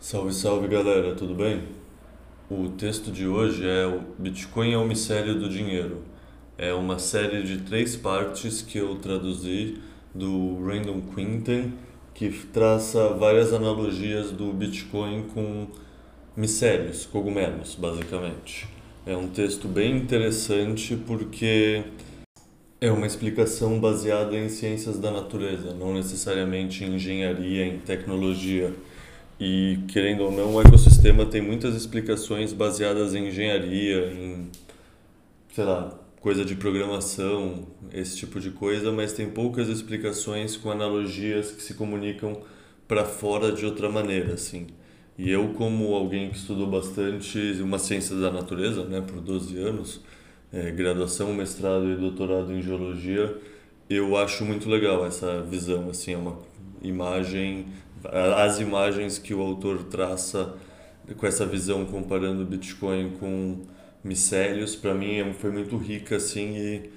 Salve, salve galera, tudo bem? O texto de hoje é o Bitcoin é o mistério do dinheiro. É uma série de três partes que eu traduzi do Random Quinten, que traça várias analogias do Bitcoin com micélios, cogumelos, basicamente. É um texto bem interessante porque é uma explicação baseada em ciências da natureza, não necessariamente em engenharia, em tecnologia. E, querendo ou não, o ecossistema tem muitas explicações baseadas em engenharia, em, sei lá, coisa de programação, esse tipo de coisa, mas tem poucas explicações com analogias que se comunicam para fora de outra maneira, assim. E eu, como alguém que estudou bastante uma ciência da natureza, né, por 12 anos, é, graduação, mestrado e doutorado em geologia, eu acho muito legal essa visão, assim, é uma imagem as imagens que o autor traça com essa visão comparando Bitcoin com micélios, para mim é foi muito rica assim e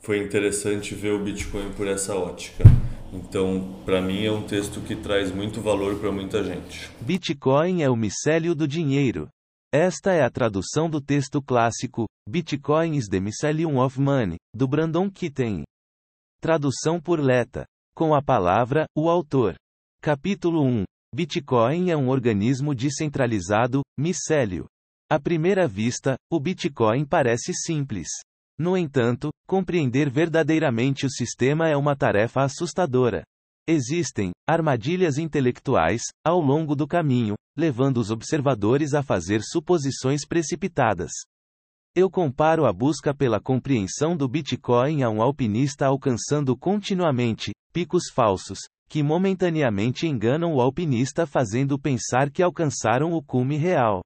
foi interessante ver o Bitcoin por essa ótica. Então, para mim é um texto que traz muito valor para muita gente. Bitcoin é o micélio do dinheiro. Esta é a tradução do texto clássico Bitcoin is the Mycelium of Money, do Brandon Kitten. Tradução por Leta. Com a palavra, o autor. Capítulo 1 Bitcoin é um organismo descentralizado, micélio. À primeira vista, o Bitcoin parece simples. No entanto, compreender verdadeiramente o sistema é uma tarefa assustadora. Existem armadilhas intelectuais ao longo do caminho, levando os observadores a fazer suposições precipitadas. Eu comparo a busca pela compreensão do Bitcoin a um alpinista alcançando continuamente picos falsos, que momentaneamente enganam o alpinista fazendo pensar que alcançaram o cume real.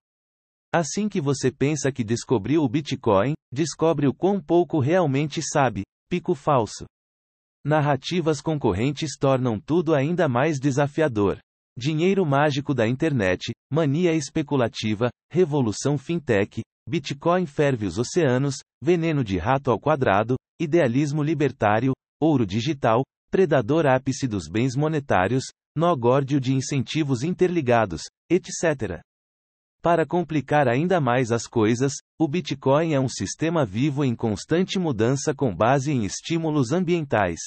Assim que você pensa que descobriu o Bitcoin, descobre o quão pouco realmente sabe, pico falso. Narrativas concorrentes tornam tudo ainda mais desafiador. Dinheiro mágico da internet, mania especulativa, revolução fintech, Bitcoin ferve os oceanos, veneno de rato ao quadrado, idealismo libertário, ouro digital, predador ápice dos bens monetários, nó górdio de incentivos interligados, etc. Para complicar ainda mais as coisas, o Bitcoin é um sistema vivo em constante mudança com base em estímulos ambientais.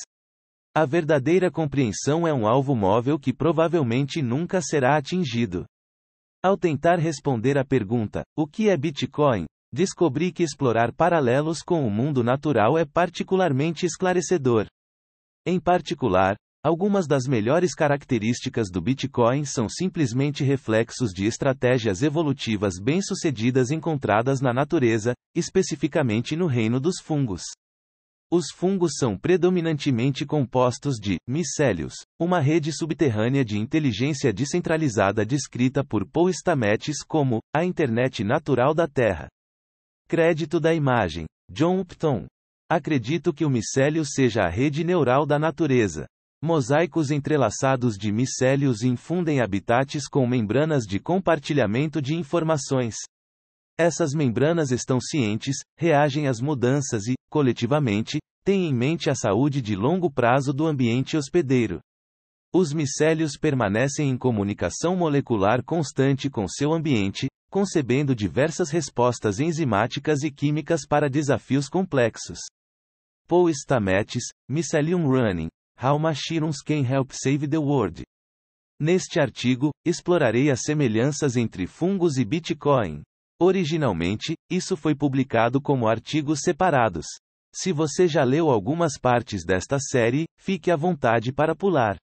A verdadeira compreensão é um alvo móvel que provavelmente nunca será atingido. Ao tentar responder à pergunta: o que é Bitcoin? Descobri que explorar paralelos com o mundo natural é particularmente esclarecedor. Em particular, algumas das melhores características do Bitcoin são simplesmente reflexos de estratégias evolutivas bem-sucedidas encontradas na natureza, especificamente no reino dos fungos. Os fungos são predominantemente compostos de micélios, uma rede subterrânea de inteligência descentralizada descrita por Paul Stamets como a internet natural da Terra. Crédito da imagem: John Upton. Acredito que o micélio seja a rede neural da natureza. Mosaicos entrelaçados de micélios infundem habitats com membranas de compartilhamento de informações. Essas membranas estão cientes, reagem às mudanças e, coletivamente, têm em mente a saúde de longo prazo do ambiente hospedeiro. Os micélios permanecem em comunicação molecular constante com seu ambiente, concebendo diversas respostas enzimáticas e químicas para desafios complexos. Paul Stamets, Mycelium Running, How Machines Can Help Save the World. Neste artigo, explorarei as semelhanças entre fungos e Bitcoin. Originalmente, isso foi publicado como artigos separados. Se você já leu algumas partes desta série, fique à vontade para pular.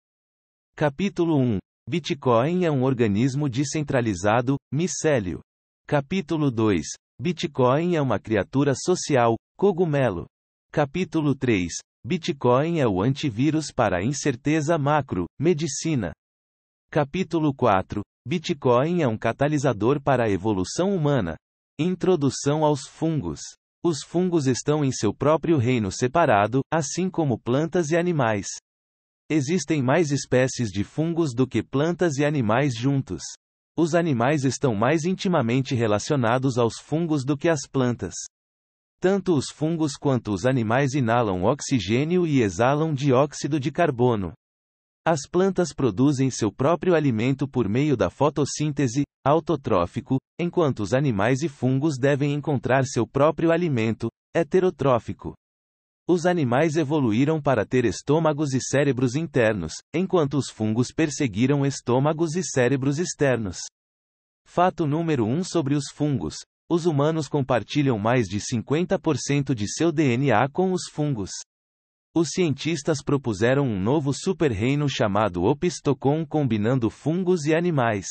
Capítulo 1 Bitcoin é um organismo descentralizado, micélio. Capítulo 2 Bitcoin é uma criatura social, cogumelo. Capítulo 3 Bitcoin é o antivírus para a incerteza macro, medicina. Capítulo 4 Bitcoin é um catalisador para a evolução humana. Introdução aos fungos. Os fungos estão em seu próprio reino separado, assim como plantas e animais. Existem mais espécies de fungos do que plantas e animais juntos. Os animais estão mais intimamente relacionados aos fungos do que às plantas. Tanto os fungos quanto os animais inalam oxigênio e exalam dióxido de carbono. As plantas produzem seu próprio alimento por meio da fotossíntese, autotrófico, enquanto os animais e fungos devem encontrar seu próprio alimento, heterotrófico. Os animais evoluíram para ter estômagos e cérebros internos, enquanto os fungos perseguiram estômagos e cérebros externos. Fato número 1 um sobre os fungos: os humanos compartilham mais de 50% de seu DNA com os fungos. Os cientistas propuseram um novo super-reino chamado Opistocon combinando fungos e animais.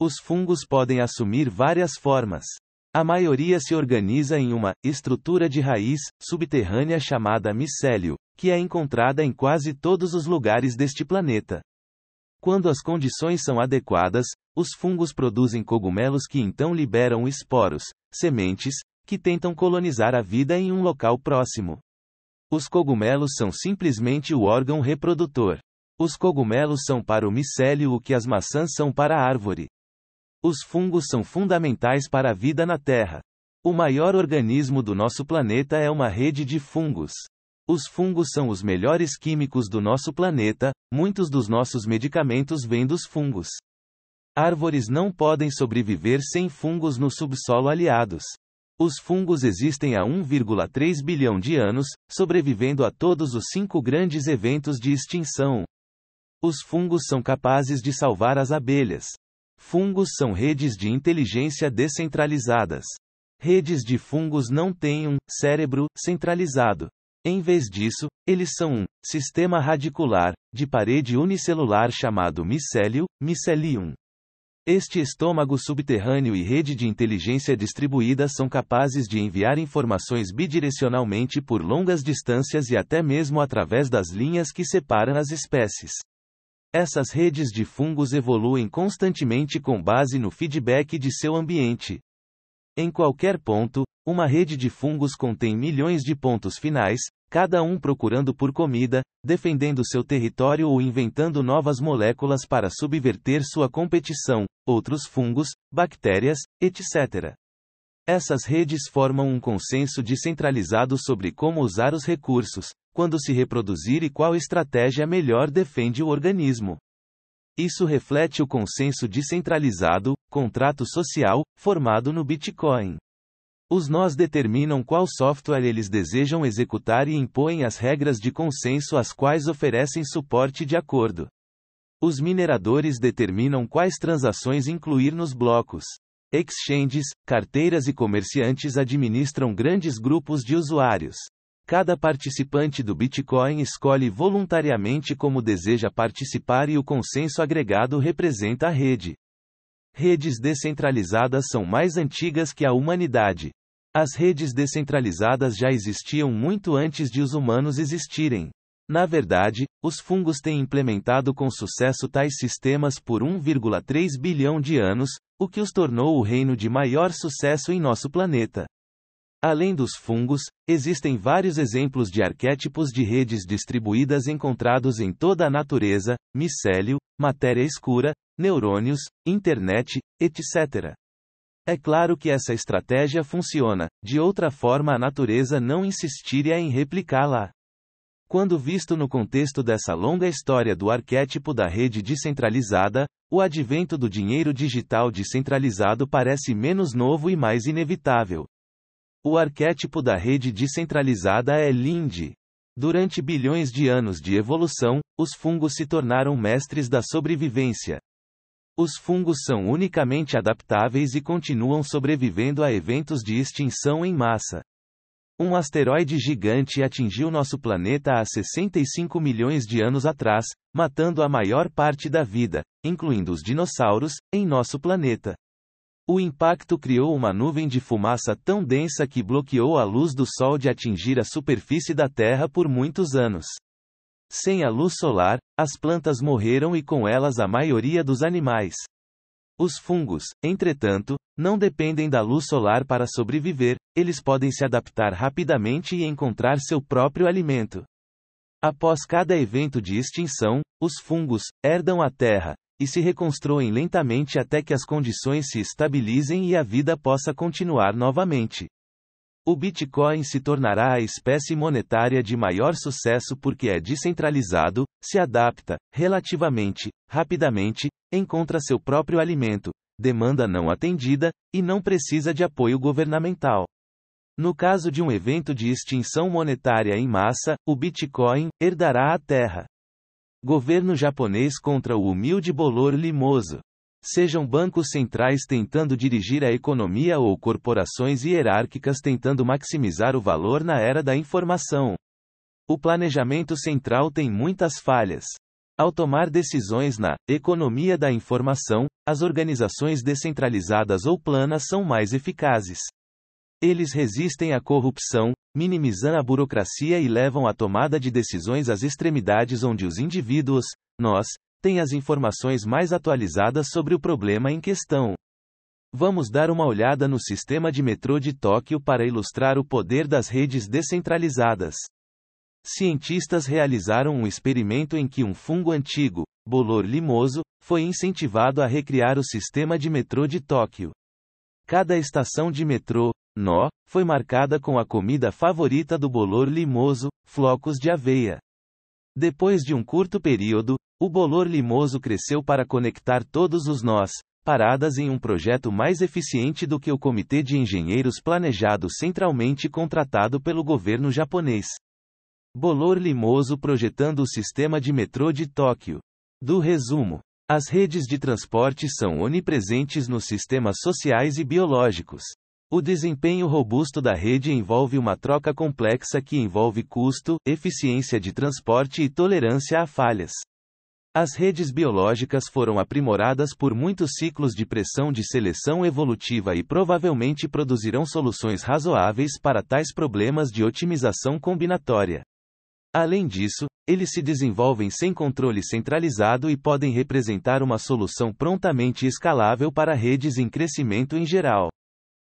Os fungos podem assumir várias formas. A maioria se organiza em uma estrutura de raiz subterrânea chamada micélio, que é encontrada em quase todos os lugares deste planeta. Quando as condições são adequadas, os fungos produzem cogumelos que então liberam esporos, sementes, que tentam colonizar a vida em um local próximo. Os cogumelos são simplesmente o órgão reprodutor. Os cogumelos são para o micélio o que as maçãs são para a árvore. Os fungos são fundamentais para a vida na Terra. O maior organismo do nosso planeta é uma rede de fungos. Os fungos são os melhores químicos do nosso planeta, muitos dos nossos medicamentos vêm dos fungos. Árvores não podem sobreviver sem fungos no subsolo aliados. Os fungos existem há 1,3 bilhão de anos, sobrevivendo a todos os cinco grandes eventos de extinção. Os fungos são capazes de salvar as abelhas. Fungos são redes de inteligência descentralizadas. Redes de fungos não têm um cérebro centralizado. Em vez disso, eles são um sistema radicular de parede unicelular chamado micélio, micelium. Este estômago subterrâneo e rede de inteligência distribuída são capazes de enviar informações bidirecionalmente por longas distâncias e até mesmo através das linhas que separam as espécies. Essas redes de fungos evoluem constantemente com base no feedback de seu ambiente. Em qualquer ponto, uma rede de fungos contém milhões de pontos finais, cada um procurando por comida, defendendo seu território ou inventando novas moléculas para subverter sua competição, outros fungos, bactérias, etc. Essas redes formam um consenso descentralizado sobre como usar os recursos, quando se reproduzir e qual estratégia melhor defende o organismo. Isso reflete o consenso descentralizado, contrato social, formado no Bitcoin. Os nós determinam qual software eles desejam executar e impõem as regras de consenso às quais oferecem suporte de acordo. Os mineradores determinam quais transações incluir nos blocos. Exchanges, carteiras e comerciantes administram grandes grupos de usuários. Cada participante do Bitcoin escolhe voluntariamente como deseja participar e o consenso agregado representa a rede. Redes descentralizadas são mais antigas que a humanidade. As redes descentralizadas já existiam muito antes de os humanos existirem. Na verdade, os fungos têm implementado com sucesso tais sistemas por 1,3 bilhão de anos, o que os tornou o reino de maior sucesso em nosso planeta. Além dos fungos, existem vários exemplos de arquétipos de redes distribuídas encontrados em toda a natureza: micélio, matéria escura, neurônios, internet, etc. É claro que essa estratégia funciona, de outra forma a natureza não insistiria em replicá-la. Quando visto no contexto dessa longa história do arquétipo da rede descentralizada, o advento do dinheiro digital descentralizado parece menos novo e mais inevitável. O arquétipo da rede descentralizada é Lind. Durante bilhões de anos de evolução, os fungos se tornaram mestres da sobrevivência. Os fungos são unicamente adaptáveis e continuam sobrevivendo a eventos de extinção em massa. Um asteroide gigante atingiu nosso planeta há 65 milhões de anos atrás, matando a maior parte da vida, incluindo os dinossauros, em nosso planeta. O impacto criou uma nuvem de fumaça tão densa que bloqueou a luz do Sol de atingir a superfície da Terra por muitos anos. Sem a luz solar, as plantas morreram e com elas a maioria dos animais. Os fungos, entretanto, não dependem da luz solar para sobreviver, eles podem se adaptar rapidamente e encontrar seu próprio alimento. Após cada evento de extinção, os fungos herdam a terra, e se reconstroem lentamente até que as condições se estabilizem e a vida possa continuar novamente. O Bitcoin se tornará a espécie monetária de maior sucesso porque é descentralizado, se adapta, relativamente, rapidamente, encontra seu próprio alimento, demanda não atendida, e não precisa de apoio governamental. No caso de um evento de extinção monetária em massa, o Bitcoin herdará a Terra. Governo japonês contra o humilde bolor limoso. Sejam bancos centrais tentando dirigir a economia ou corporações hierárquicas tentando maximizar o valor na era da informação. O planejamento central tem muitas falhas. Ao tomar decisões na economia da informação, as organizações descentralizadas ou planas são mais eficazes. Eles resistem à corrupção, minimizam a burocracia e levam a tomada de decisões às extremidades onde os indivíduos, nós, tem as informações mais atualizadas sobre o problema em questão. Vamos dar uma olhada no sistema de metrô de Tóquio para ilustrar o poder das redes descentralizadas. Cientistas realizaram um experimento em que um fungo antigo, bolor limoso, foi incentivado a recriar o sistema de metrô de Tóquio. Cada estação de metrô, nó, foi marcada com a comida favorita do bolor limoso, flocos de aveia. Depois de um curto período, o bolor limoso cresceu para conectar todos os nós, paradas em um projeto mais eficiente do que o comitê de engenheiros planejado centralmente contratado pelo governo japonês. Bolor limoso projetando o sistema de metrô de Tóquio. Do resumo: as redes de transporte são onipresentes nos sistemas sociais e biológicos. O desempenho robusto da rede envolve uma troca complexa que envolve custo, eficiência de transporte e tolerância a falhas. As redes biológicas foram aprimoradas por muitos ciclos de pressão de seleção evolutiva e provavelmente produzirão soluções razoáveis para tais problemas de otimização combinatória. Além disso, eles se desenvolvem sem controle centralizado e podem representar uma solução prontamente escalável para redes em crescimento em geral.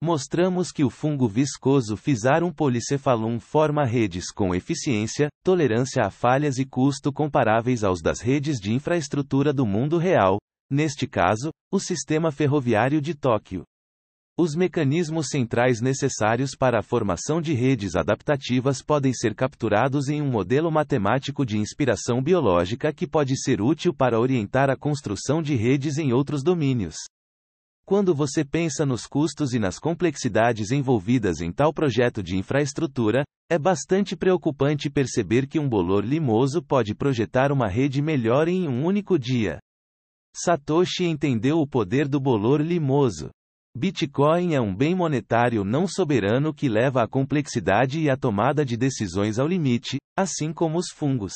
Mostramos que o fungo viscoso Physarum polycephalum forma redes com eficiência, tolerância a falhas e custo comparáveis aos das redes de infraestrutura do mundo real, neste caso, o sistema ferroviário de Tóquio. Os mecanismos centrais necessários para a formação de redes adaptativas podem ser capturados em um modelo matemático de inspiração biológica que pode ser útil para orientar a construção de redes em outros domínios. Quando você pensa nos custos e nas complexidades envolvidas em tal projeto de infraestrutura, é bastante preocupante perceber que um bolor limoso pode projetar uma rede melhor em um único dia. Satoshi entendeu o poder do bolor limoso. Bitcoin é um bem monetário não soberano que leva a complexidade e a tomada de decisões ao limite, assim como os fungos.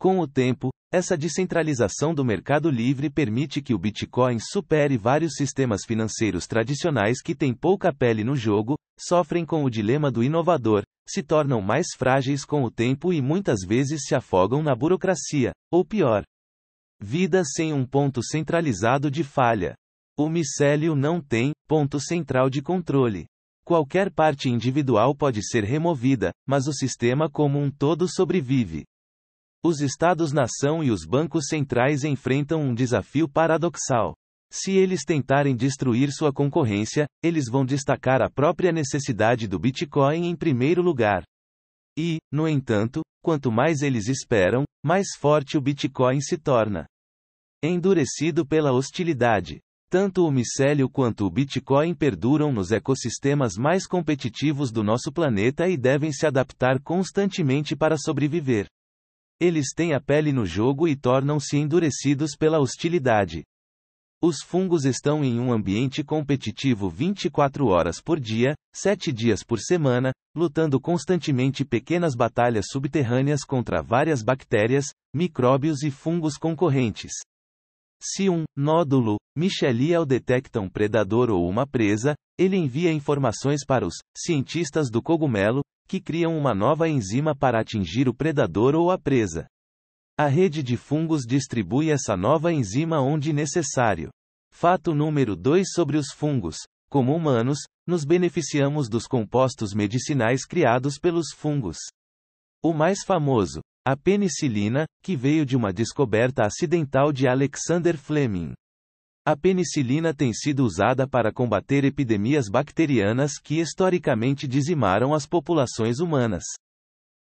Com o tempo, essa descentralização do mercado livre permite que o Bitcoin supere vários sistemas financeiros tradicionais que têm pouca pele no jogo, sofrem com o dilema do inovador, se tornam mais frágeis com o tempo e muitas vezes se afogam na burocracia, ou pior. Vida sem um ponto centralizado de falha. O micélio não tem ponto central de controle. Qualquer parte individual pode ser removida, mas o sistema como um todo sobrevive. Os Estados-nação e os bancos centrais enfrentam um desafio paradoxal. Se eles tentarem destruir sua concorrência, eles vão destacar a própria necessidade do Bitcoin em primeiro lugar. E, no entanto, quanto mais eles esperam, mais forte o Bitcoin se torna. Endurecido pela hostilidade. Tanto o micélio quanto o Bitcoin perduram nos ecossistemas mais competitivos do nosso planeta e devem se adaptar constantemente para sobreviver. Eles têm a pele no jogo e tornam-se endurecidos pela hostilidade. Os fungos estão em um ambiente competitivo 24 horas por dia, 7 dias por semana, lutando constantemente pequenas batalhas subterrâneas contra várias bactérias, micróbios e fungos concorrentes. Se um nódulo Michelial detecta um predador ou uma presa, ele envia informações para os cientistas do cogumelo, que criam uma nova enzima para atingir o predador ou a presa. A rede de fungos distribui essa nova enzima onde necessário. Fato número 2 sobre os fungos. Como humanos, nos beneficiamos dos compostos medicinais criados pelos fungos. O mais famoso, A penicilina, que veio de uma descoberta acidental de Alexander Fleming. A penicilina tem sido usada para combater epidemias bacterianas que historicamente dizimaram as populações humanas.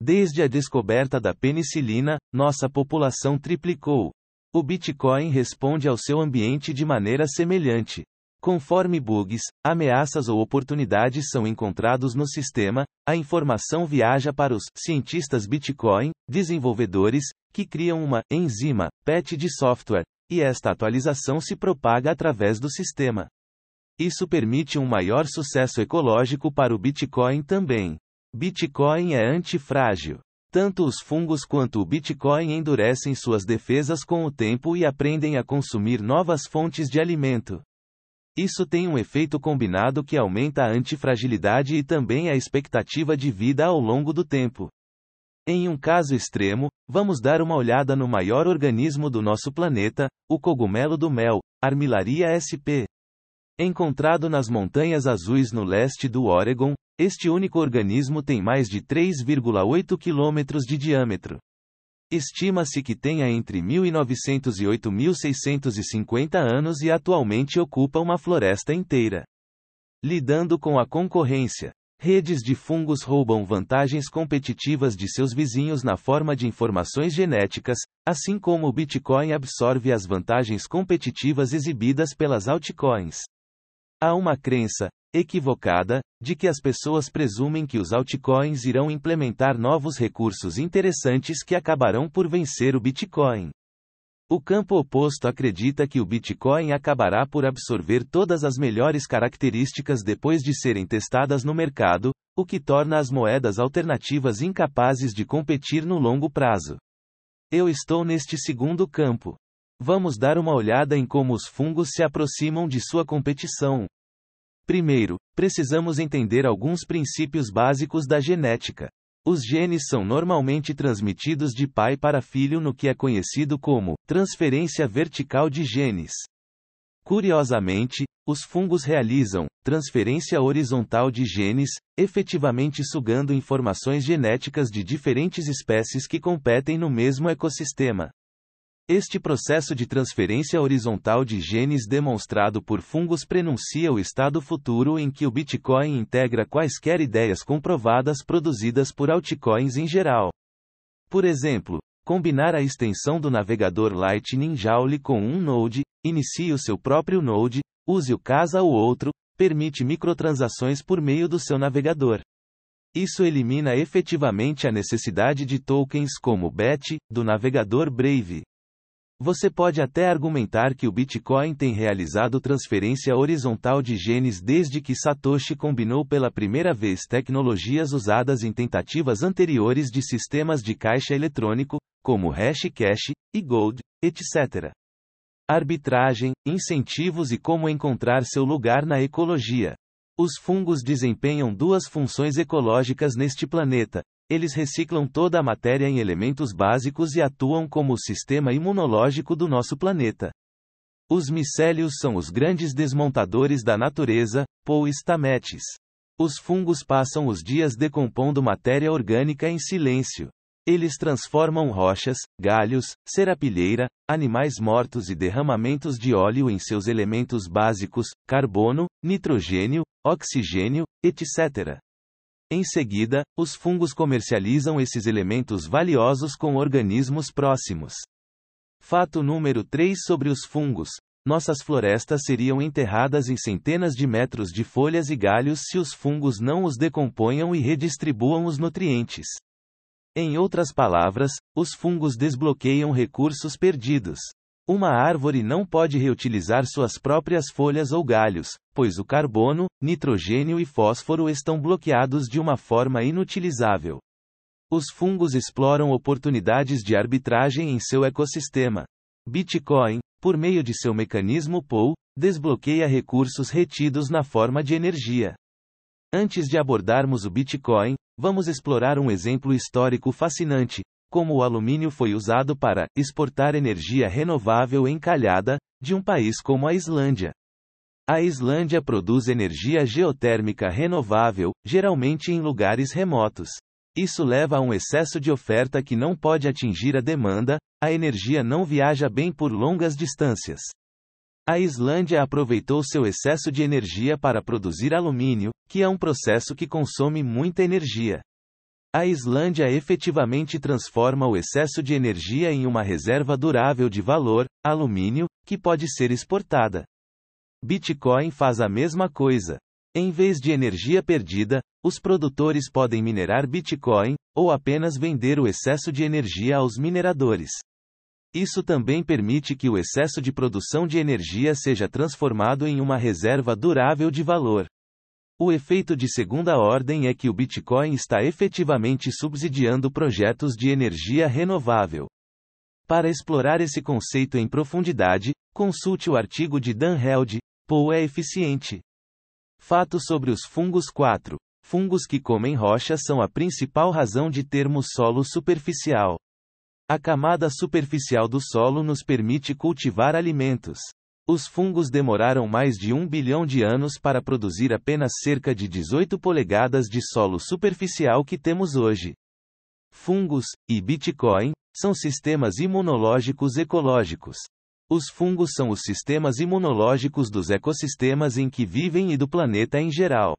Desde a descoberta da penicilina, nossa população triplicou. O Bitcoin responde ao seu ambiente de maneira semelhante. Conforme bugs, ameaças ou oportunidades são encontrados no sistema, a informação viaja para os cientistas Bitcoin, desenvolvedores, que criam uma enzima, patch de software, e esta atualização se propaga através do sistema. Isso permite um maior sucesso ecológico para o Bitcoin também. Bitcoin é antifrágil. Tanto os fungos quanto o Bitcoin endurecem suas defesas com o tempo e aprendem a consumir novas fontes de alimento. Isso tem um efeito combinado que aumenta a antifragilidade e também a expectativa de vida ao longo do tempo. Em um caso extremo, vamos dar uma olhada no maior organismo do nosso planeta, o cogumelo do mel, Armillaria sp. Encontrado nas Montanhas Azuis no leste do Oregon, este único organismo tem mais de 3,8 quilômetros de diâmetro. Estima-se que tenha entre 1900 e 8650 anos e atualmente ocupa uma floresta inteira. Lidando com a concorrência, redes de fungos roubam vantagens competitivas de seus vizinhos na forma de informações genéticas, assim como o Bitcoin absorve as vantagens competitivas exibidas pelas altcoins. Há uma crença, equivocada, de que as pessoas presumem que os altcoins irão implementar novos recursos interessantes que acabarão por vencer o Bitcoin. O campo oposto acredita que o Bitcoin acabará por absorver todas as melhores características depois de serem testadas no mercado, o que torna as moedas alternativas incapazes de competir no longo prazo. Eu estou neste segundo campo. Vamos dar uma olhada em como os fungos se aproximam de sua competição. Primeiro, precisamos entender alguns princípios básicos da genética. Os genes são normalmente transmitidos de pai para filho no que é conhecido como transferência vertical de genes. Curiosamente, os fungos realizam transferência horizontal de genes, efetivamente sugando informações genéticas de diferentes espécies que competem no mesmo ecossistema. Este processo de transferência horizontal de genes demonstrado por fungos prenuncia o estado futuro em que o Bitcoin integra quaisquer ideias comprovadas produzidas por altcoins em geral. Por exemplo, combinar a extensão do navegador Lightning Joule com um node, inicie o seu próprio node, use o casa ou outro, permite microtransações por meio do seu navegador. Isso elimina efetivamente a necessidade de tokens como BET, do navegador Brave. Você pode até argumentar que o Bitcoin tem realizado transferência horizontal de genes desde que Satoshi combinou pela primeira vez tecnologias usadas em tentativas anteriores de sistemas de caixa eletrônico, como Hashcash e Gold, etc. Arbitragem, incentivos e como encontrar seu lugar na ecologia. Os fungos desempenham duas funções ecológicas neste planeta, eles reciclam toda a matéria em elementos básicos e atuam como o sistema imunológico do nosso planeta. Os micélios são os grandes desmontadores da natureza, Paul Stamets. Os fungos passam os dias decompondo matéria orgânica em silêncio. Eles transformam rochas, galhos, serapilheira, animais mortos e derramamentos de óleo em seus elementos básicos, carbono, nitrogênio, oxigênio, etc. Em seguida, os fungos comercializam esses elementos valiosos com organismos próximos. Fato número 3 sobre os fungos. Nossas florestas seriam enterradas em centenas de metros de folhas e galhos se os fungos não os decomponham e redistribuam os nutrientes. Em outras palavras, os fungos desbloqueiam recursos perdidos. Uma árvore não pode reutilizar suas próprias folhas ou galhos, pois o carbono, nitrogênio e fósforo estão bloqueados de uma forma inutilizável. Os fungos exploram oportunidades de arbitragem em seu ecossistema. Bitcoin, por meio de seu mecanismo POW, desbloqueia recursos retidos na forma de energia. Antes de abordarmos o Bitcoin, vamos explorar um exemplo histórico fascinante, como o alumínio foi usado para exportar energia renovável encalhada de um país como a Islândia. A Islândia produz energia geotérmica renovável, geralmente em lugares remotos. Isso leva a um excesso de oferta que não pode atingir a demanda, a energia não viaja bem por longas distâncias. A Islândia aproveitou seu excesso de energia para produzir alumínio, que é um processo que consome muita energia. A Islândia efetivamente transforma o excesso de energia em uma reserva durável de valor, alumínio, que pode ser exportada. Bitcoin faz a mesma coisa. Em vez de energia perdida, os produtores podem minerar Bitcoin, ou apenas vender o excesso de energia aos mineradores. Isso também permite que o excesso de produção de energia seja transformado em uma reserva durável de valor. O efeito de segunda ordem é que o Bitcoin está efetivamente subsidiando projetos de energia renovável. Para explorar esse conceito em profundidade, consulte o artigo de Dan Held, Pou é eficiente. Fatos sobre os fungos 4. Fungos que comem rocha são a principal razão de termos solo superficial. A camada superficial do solo nos permite cultivar alimentos. Os fungos demoraram mais de um bilhão de anos para produzir apenas cerca de 18 polegadas de solo superficial que temos hoje. Fungos, e Bitcoin, são sistemas imunológicos ecológicos. Os fungos são os sistemas imunológicos dos ecossistemas em que vivem e do planeta em geral.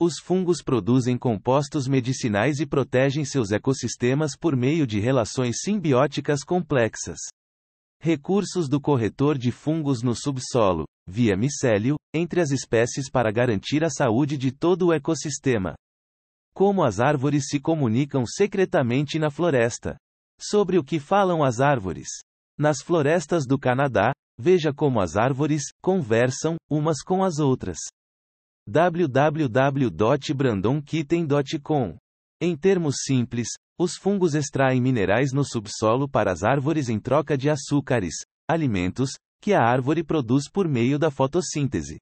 Os fungos produzem compostos medicinais e protegem seus ecossistemas por meio de relações simbióticas complexas. Recursos do corretor de fungos no subsolo, via micélio, entre as espécies para garantir a saúde de todo o ecossistema. Como as árvores se comunicam secretamente na floresta. Sobre o que falam as árvores. Nas florestas do Canadá, veja como as árvores conversam umas com as outras www.brandonkitten.com. Em termos simples, os fungos extraem minerais no subsolo para as árvores em troca de açúcares, alimentos, que a árvore produz por meio da fotossíntese.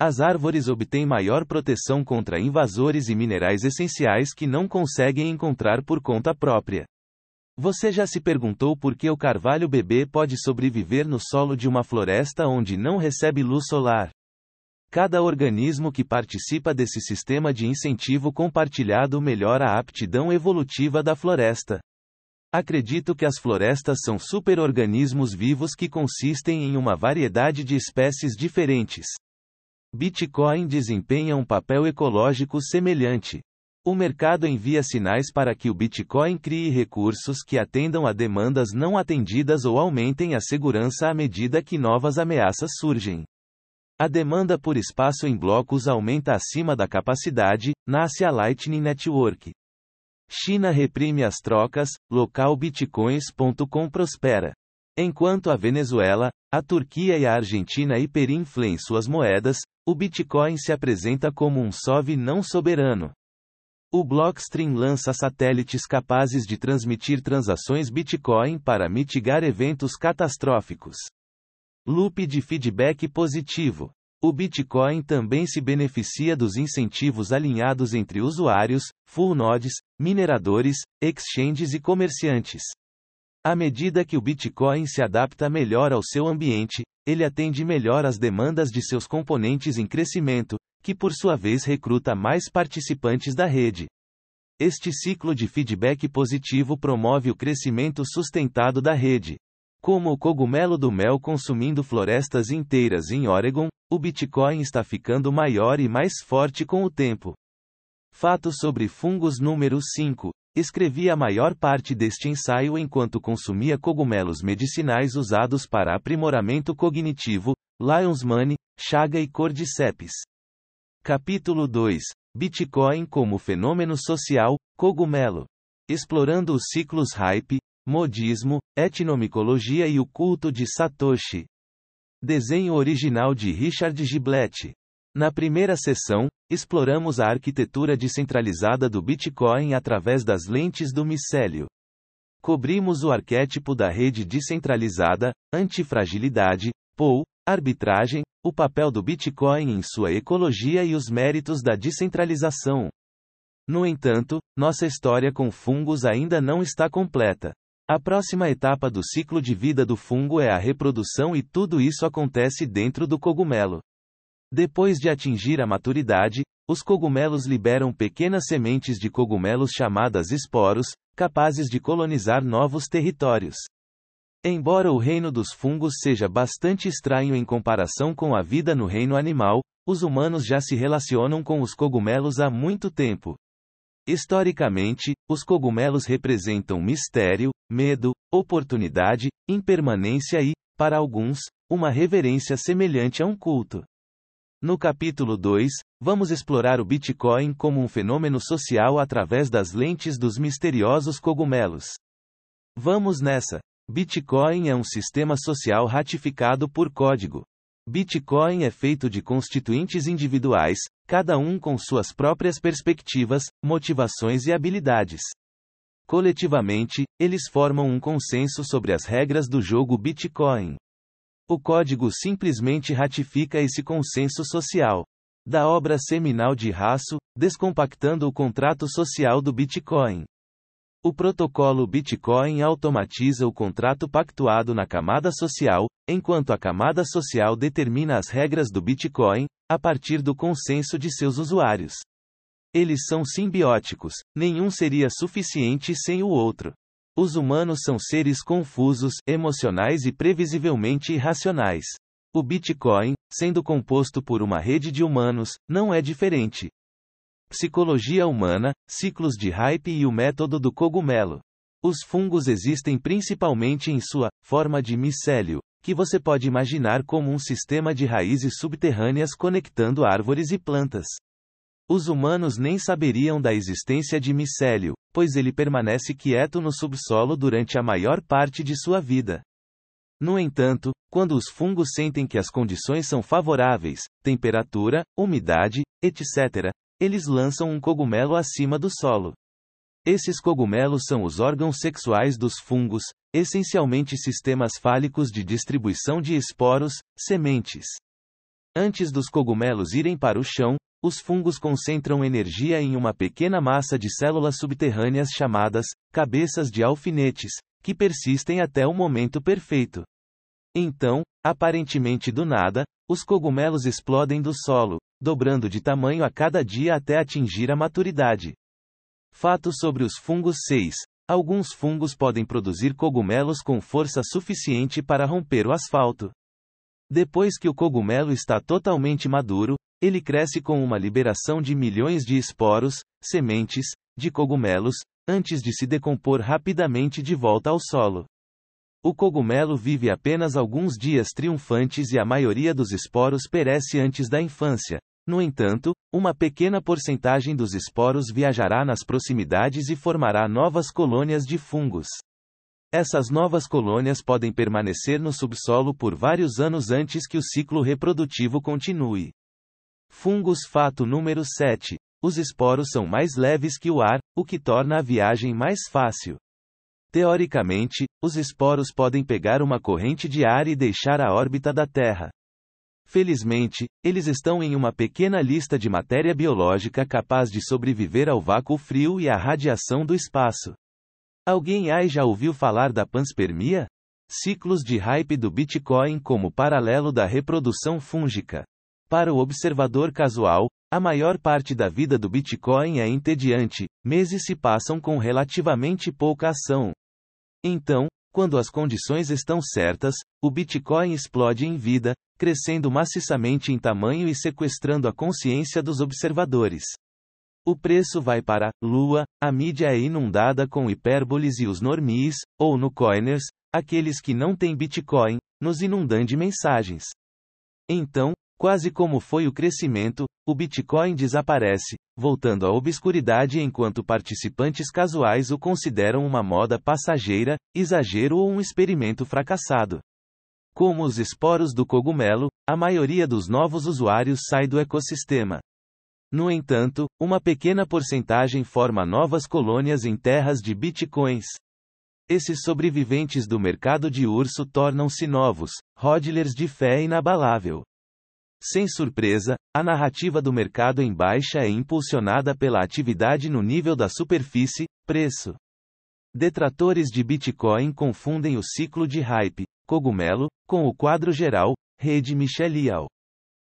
As árvores obtêm maior proteção contra invasores e minerais essenciais que não conseguem encontrar por conta própria. Você já se perguntou por que o carvalho bebê pode sobreviver no solo de uma floresta onde não recebe luz solar? Cada organismo que participa desse sistema de incentivo compartilhado melhora a aptidão evolutiva da floresta. Acredito que as florestas são superorganismos vivos que consistem em uma variedade de espécies diferentes. Bitcoin desempenha um papel ecológico semelhante. O mercado envia sinais para que o Bitcoin crie recursos que atendam a demandas não atendidas ou aumentem a segurança à medida que novas ameaças surgem. A demanda por espaço em blocos aumenta acima da capacidade, nasce a Lightning Network. China reprime as trocas, local bitcoins.com prospera. Enquanto a Venezuela, a Turquia e a Argentina hiperinflam suas moedas, o Bitcoin se apresenta como um SOV não soberano. O Blockstream lança satélites capazes de transmitir transações Bitcoin para mitigar eventos catastróficos. Loop de feedback positivo. O Bitcoin também se beneficia dos incentivos alinhados entre usuários, full nodes, mineradores, exchanges e comerciantes. À medida que o Bitcoin se adapta melhor ao seu ambiente, ele atende melhor às demandas de seus componentes em crescimento, que por sua vez recruta mais participantes da rede. Este ciclo de feedback positivo promove o crescimento sustentado da rede. Como o cogumelo do mel consumindo florestas inteiras em Oregon, o Bitcoin está ficando maior e mais forte com o tempo. Fato sobre fungos número 5. Escrevi a maior parte deste ensaio enquanto consumia cogumelos medicinais usados para aprimoramento cognitivo, Lion's Mane, Chaga e Cordyceps. Capítulo 2. Bitcoin como fenômeno social, cogumelo. Explorando os ciclos hype, modismo, etnomicologia e o culto de Satoshi. Desenho original de Richard Giblet. Na primeira sessão, exploramos a arquitetura descentralizada do Bitcoin através das lentes do micélio. Cobrimos o arquétipo da rede descentralizada, antifragilidade, POU, arbitragem, o papel do Bitcoin em sua ecologia e os méritos da descentralização. No entanto, nossa história com fungos ainda não está completa. A próxima etapa do ciclo de vida do fungo é a reprodução e tudo isso acontece dentro do cogumelo. Depois de atingir a maturidade, os cogumelos liberam pequenas sementes de cogumelos chamadas esporos, capazes de colonizar novos territórios. Embora o reino dos fungos seja bastante estranho em comparação com a vida no reino animal, os humanos já se relacionam com os cogumelos há muito tempo. Historicamente, os cogumelos representam mistério, medo, oportunidade, impermanência e, para alguns, uma reverência semelhante a um culto. No capítulo 2, vamos explorar o Bitcoin como um fenômeno social através das lentes dos misteriosos cogumelos. Vamos nessa! Bitcoin é um sistema social ratificado por código. Bitcoin é feito de constituintes individuais, cada um com suas próprias perspectivas, motivações e habilidades. Coletivamente, eles formam um consenso sobre as regras do jogo Bitcoin. O código simplesmente ratifica esse consenso social. Da obra seminal de Raço, Descompactando o Contrato Social do Bitcoin. O protocolo Bitcoin automatiza o contrato pactuado na camada social, enquanto a camada social determina as regras do Bitcoin, a partir do consenso de seus usuários. Eles são simbióticos, nenhum seria suficiente sem o outro. Os humanos são seres confusos, emocionais e previsivelmente irracionais. O Bitcoin, sendo composto por uma rede de humanos, não é diferente. Psicologia humana, ciclos de hype e o método do cogumelo. Os fungos existem principalmente em sua forma de micélio, que você pode imaginar como um sistema de raízes subterrâneas conectando árvores e plantas. Os humanos nem saberiam da existência de micélio, pois ele permanece quieto no subsolo durante a maior parte de sua vida. No entanto, quando os fungos sentem que as condições são favoráveis, temperatura, umidade, etc., eles lançam um cogumelo acima do solo. Esses cogumelos são os órgãos sexuais dos fungos, essencialmente sistemas fálicos de distribuição de esporos, sementes. Antes dos cogumelos irem para o chão, os fungos concentram energia em uma pequena massa de células subterrâneas chamadas cabeças de alfinetes, que persistem até o momento perfeito. Então, aparentemente do nada, os cogumelos explodem do solo, dobrando de tamanho a cada dia até atingir a maturidade. Fato sobre os fungos 6. Alguns fungos podem produzir cogumelos com força suficiente para romper o asfalto. Depois que o cogumelo está totalmente maduro, ele cresce com uma liberação de milhões de esporos, sementes, de cogumelos, antes de se decompor rapidamente de volta ao solo. O cogumelo vive apenas alguns dias triunfantes e a maioria dos esporos perece antes da infância. No entanto, uma pequena porcentagem dos esporos viajará nas proximidades e formará novas colônias de fungos. Essas novas colônias podem permanecer no subsolo por vários anos antes que o ciclo reprodutivo continue. Fungos fato número 7. Os esporos são mais leves que o ar, o que torna a viagem mais fácil. Teoricamente, os esporos podem pegar uma corrente de ar e deixar a órbita da Terra. Felizmente, eles estão em uma pequena lista de matéria biológica capaz de sobreviver ao vácuo frio e à radiação do espaço. Alguém aí já ouviu falar da panspermia? Ciclos de hype do Bitcoin como paralelo da reprodução fúngica. Para o observador casual, a maior parte da vida do Bitcoin é entediante, meses se passam com relativamente pouca ação. Então, quando as condições estão certas, o Bitcoin explode em vida, crescendo maciçamente em tamanho e sequestrando a consciência dos observadores. O preço vai para lua, a mídia é inundada com hipérboles e os normies, ou no coiners, aqueles que não têm Bitcoin, nos inundam de mensagens. Então, Quase como foi o crescimento, o Bitcoin desaparece, voltando à obscuridade enquanto participantes casuais o consideram uma moda passageira, exagero ou um experimento fracassado. Como os esporos do cogumelo, a maioria dos novos usuários sai do ecossistema. No entanto, uma pequena porcentagem forma novas colônias em terras de bitcoins. Esses sobreviventes do mercado de urso tornam-se novos, hodlers de fé inabalável. Sem surpresa, a narrativa do mercado em baixa é impulsionada pela atividade no nível da superfície, preço. Detratores de Bitcoin confundem o ciclo de hype, cogumelo, com o quadro geral, rede Michelial.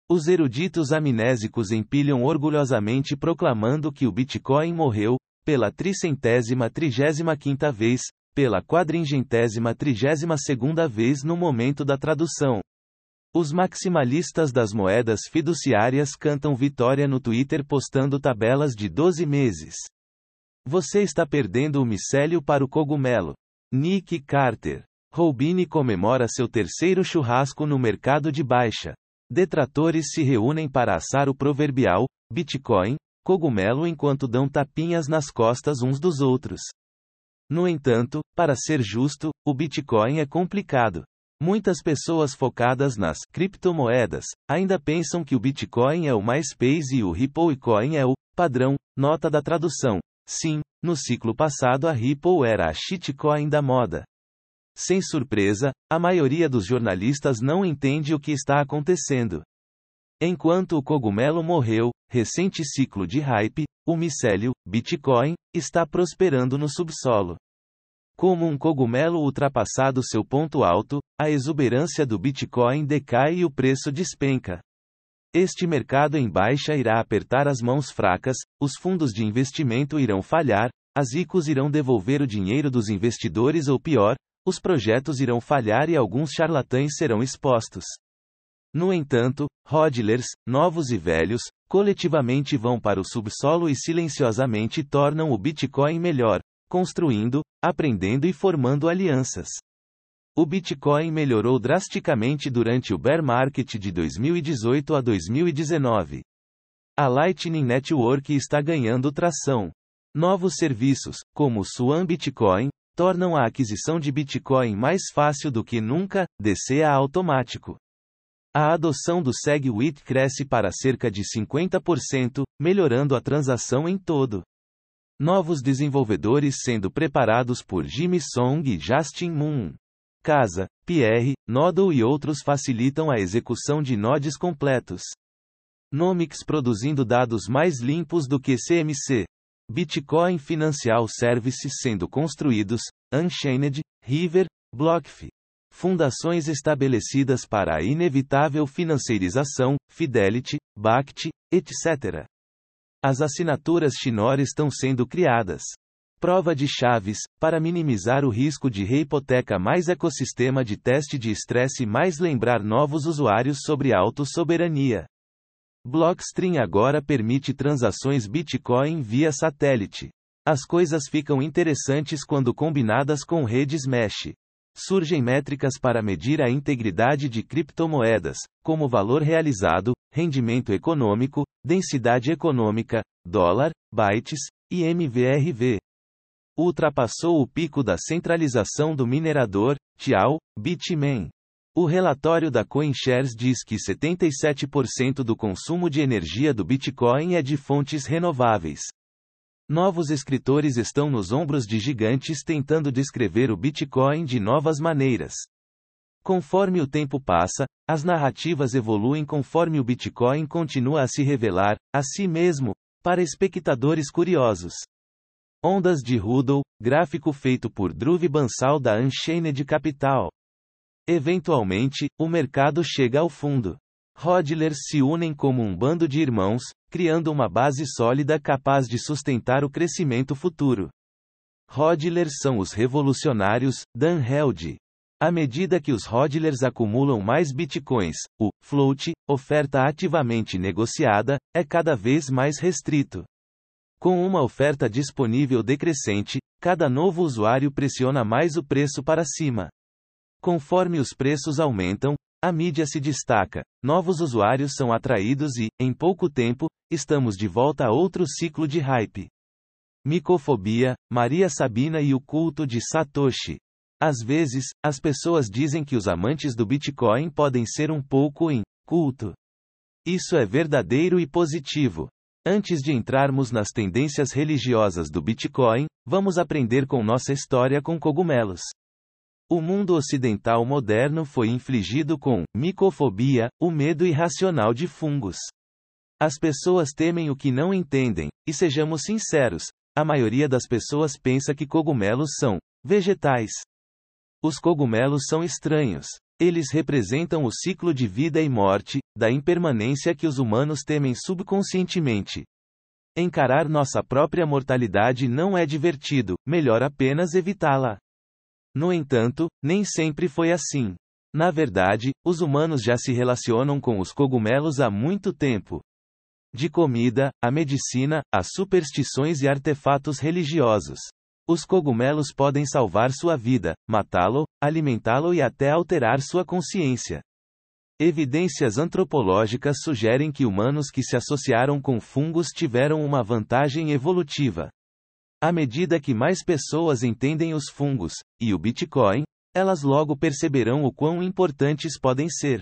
Os eruditos amnésicos empilham orgulhosamente proclamando que o Bitcoin morreu, pela tricentésima trigésima quinta vez, pela quadringentésima trigésima segunda vez no momento da tradução. Os maximalistas das moedas fiduciárias cantam vitória no Twitter postando tabelas de 12 meses. Você está perdendo o micélio para o cogumelo. Nick Carter. Roubini comemora seu terceiro churrasco no mercado de baixa. Detratores se reúnem para assar o proverbial Bitcoin, cogumelo enquanto dão tapinhas nas costas uns dos outros. No entanto, para ser justo, o Bitcoin é complicado. Muitas pessoas focadas nas criptomoedas ainda pensam que o Bitcoin é o MySpace e o Ripplecoin é o padrão. Nota da tradução. Sim, no ciclo passado a Ripple era a shitcoin da moda. Sem surpresa, a maioria dos jornalistas não entende o que está acontecendo. Enquanto o cogumelo morreu, recente ciclo de hype, o micélio, Bitcoin, está prosperando no subsolo. Como um cogumelo ultrapassado seu ponto alto, a exuberância do Bitcoin decai e o preço despenca. Este mercado em baixa irá apertar as mãos fracas, os fundos de investimento irão falhar, as ICOs irão devolver o dinheiro dos investidores ou pior, os projetos irão falhar e alguns charlatães serão expostos. No entanto, hodlers, novos e velhos, coletivamente vão para o subsolo e silenciosamente tornam o Bitcoin melhor, construindo, aprendendo e formando alianças. O Bitcoin melhorou drasticamente durante o bear market de 2018 a 2019. A Lightning Network está ganhando tração. Novos serviços, como o Swan Bitcoin, tornam a aquisição de Bitcoin mais fácil do que nunca, DC a automático. A adoção do SegWit cresce para cerca de 50%, melhorando a transação em todo. Novos desenvolvedores sendo preparados por Jimmy Song e Justin Moon. Casa, Pierre, Nodle e outros facilitam a execução de nodes completos. Nomics produzindo dados mais limpos do que CMC. Bitcoin Financial Services sendo construídos, Unchained, River, BlockFi. Fundações estabelecidas para a inevitável financeirização, Fidelity, Bact, etc. As assinaturas Schnorr estão sendo criadas. Prova de chaves, para minimizar o risco de rehipoteca mais ecossistema de teste de estresse mais lembrar novos usuários sobre autossoberania. Blockstream agora permite transações Bitcoin via satélite. As coisas ficam interessantes quando combinadas com redes mesh. Surgem métricas para medir a integridade de criptomoedas, como valor realizado, rendimento econômico, densidade econômica, dólar, bytes e MVRV. Ultrapassou o pico da centralização do minerador, Tiao, Bitmain. O relatório da CoinShares diz que 77% do consumo de energia do Bitcoin é de fontes renováveis. Novos escritores estão nos ombros de gigantes tentando descrever o Bitcoin de novas maneiras. Conforme o tempo passa, as narrativas evoluem conforme o Bitcoin continua a se revelar, a si mesmo, para espectadores curiosos. Ondas de Rudol, gráfico feito por Dhruv Bansal da Unchained Capital. Eventualmente, o mercado chega ao fundo. Hodlers se unem como um bando de irmãos, criando uma base sólida capaz de sustentar o crescimento futuro. Hodlers são os revolucionários, Dan Held. À medida que os hodlers acumulam mais bitcoins, o float, oferta ativamente negociada, é cada vez mais restrito. Com uma oferta disponível decrescente, cada novo usuário pressiona mais o preço para cima. Conforme os preços aumentam, a mídia se destaca, novos usuários são atraídos e, em pouco tempo, estamos de volta a outro ciclo de hype. Micofobia, Maria Sabina e o culto de Satoshi. Às vezes, as pessoas dizem que os amantes do Bitcoin podem ser um pouco em culto. Isso é verdadeiro e positivo. Antes de entrarmos nas tendências religiosas do Bitcoin, vamos aprender com nossa história com cogumelos. O mundo ocidental moderno foi infligido com micofobia, o medo irracional de fungos. As pessoas temem o que não entendem, e sejamos sinceros, a maioria das pessoas pensa que cogumelos são vegetais. Os cogumelos são estranhos. Eles representam o ciclo de vida e morte, da impermanência que os humanos temem subconscientemente. Encarar nossa própria mortalidade não é divertido, melhor apenas evitá-la. No entanto, nem sempre foi assim. Na verdade, os humanos já se relacionam com os cogumelos há muito tempo. De comida, a medicina, a superstições e artefatos religiosos. Os cogumelos podem salvar sua vida, matá-lo, alimentá-lo e até alterar sua consciência. Evidências antropológicas sugerem que humanos que se associaram com fungos tiveram uma vantagem evolutiva. À medida que mais pessoas entendem os fungos, e o Bitcoin, elas logo perceberão o quão importantes podem ser.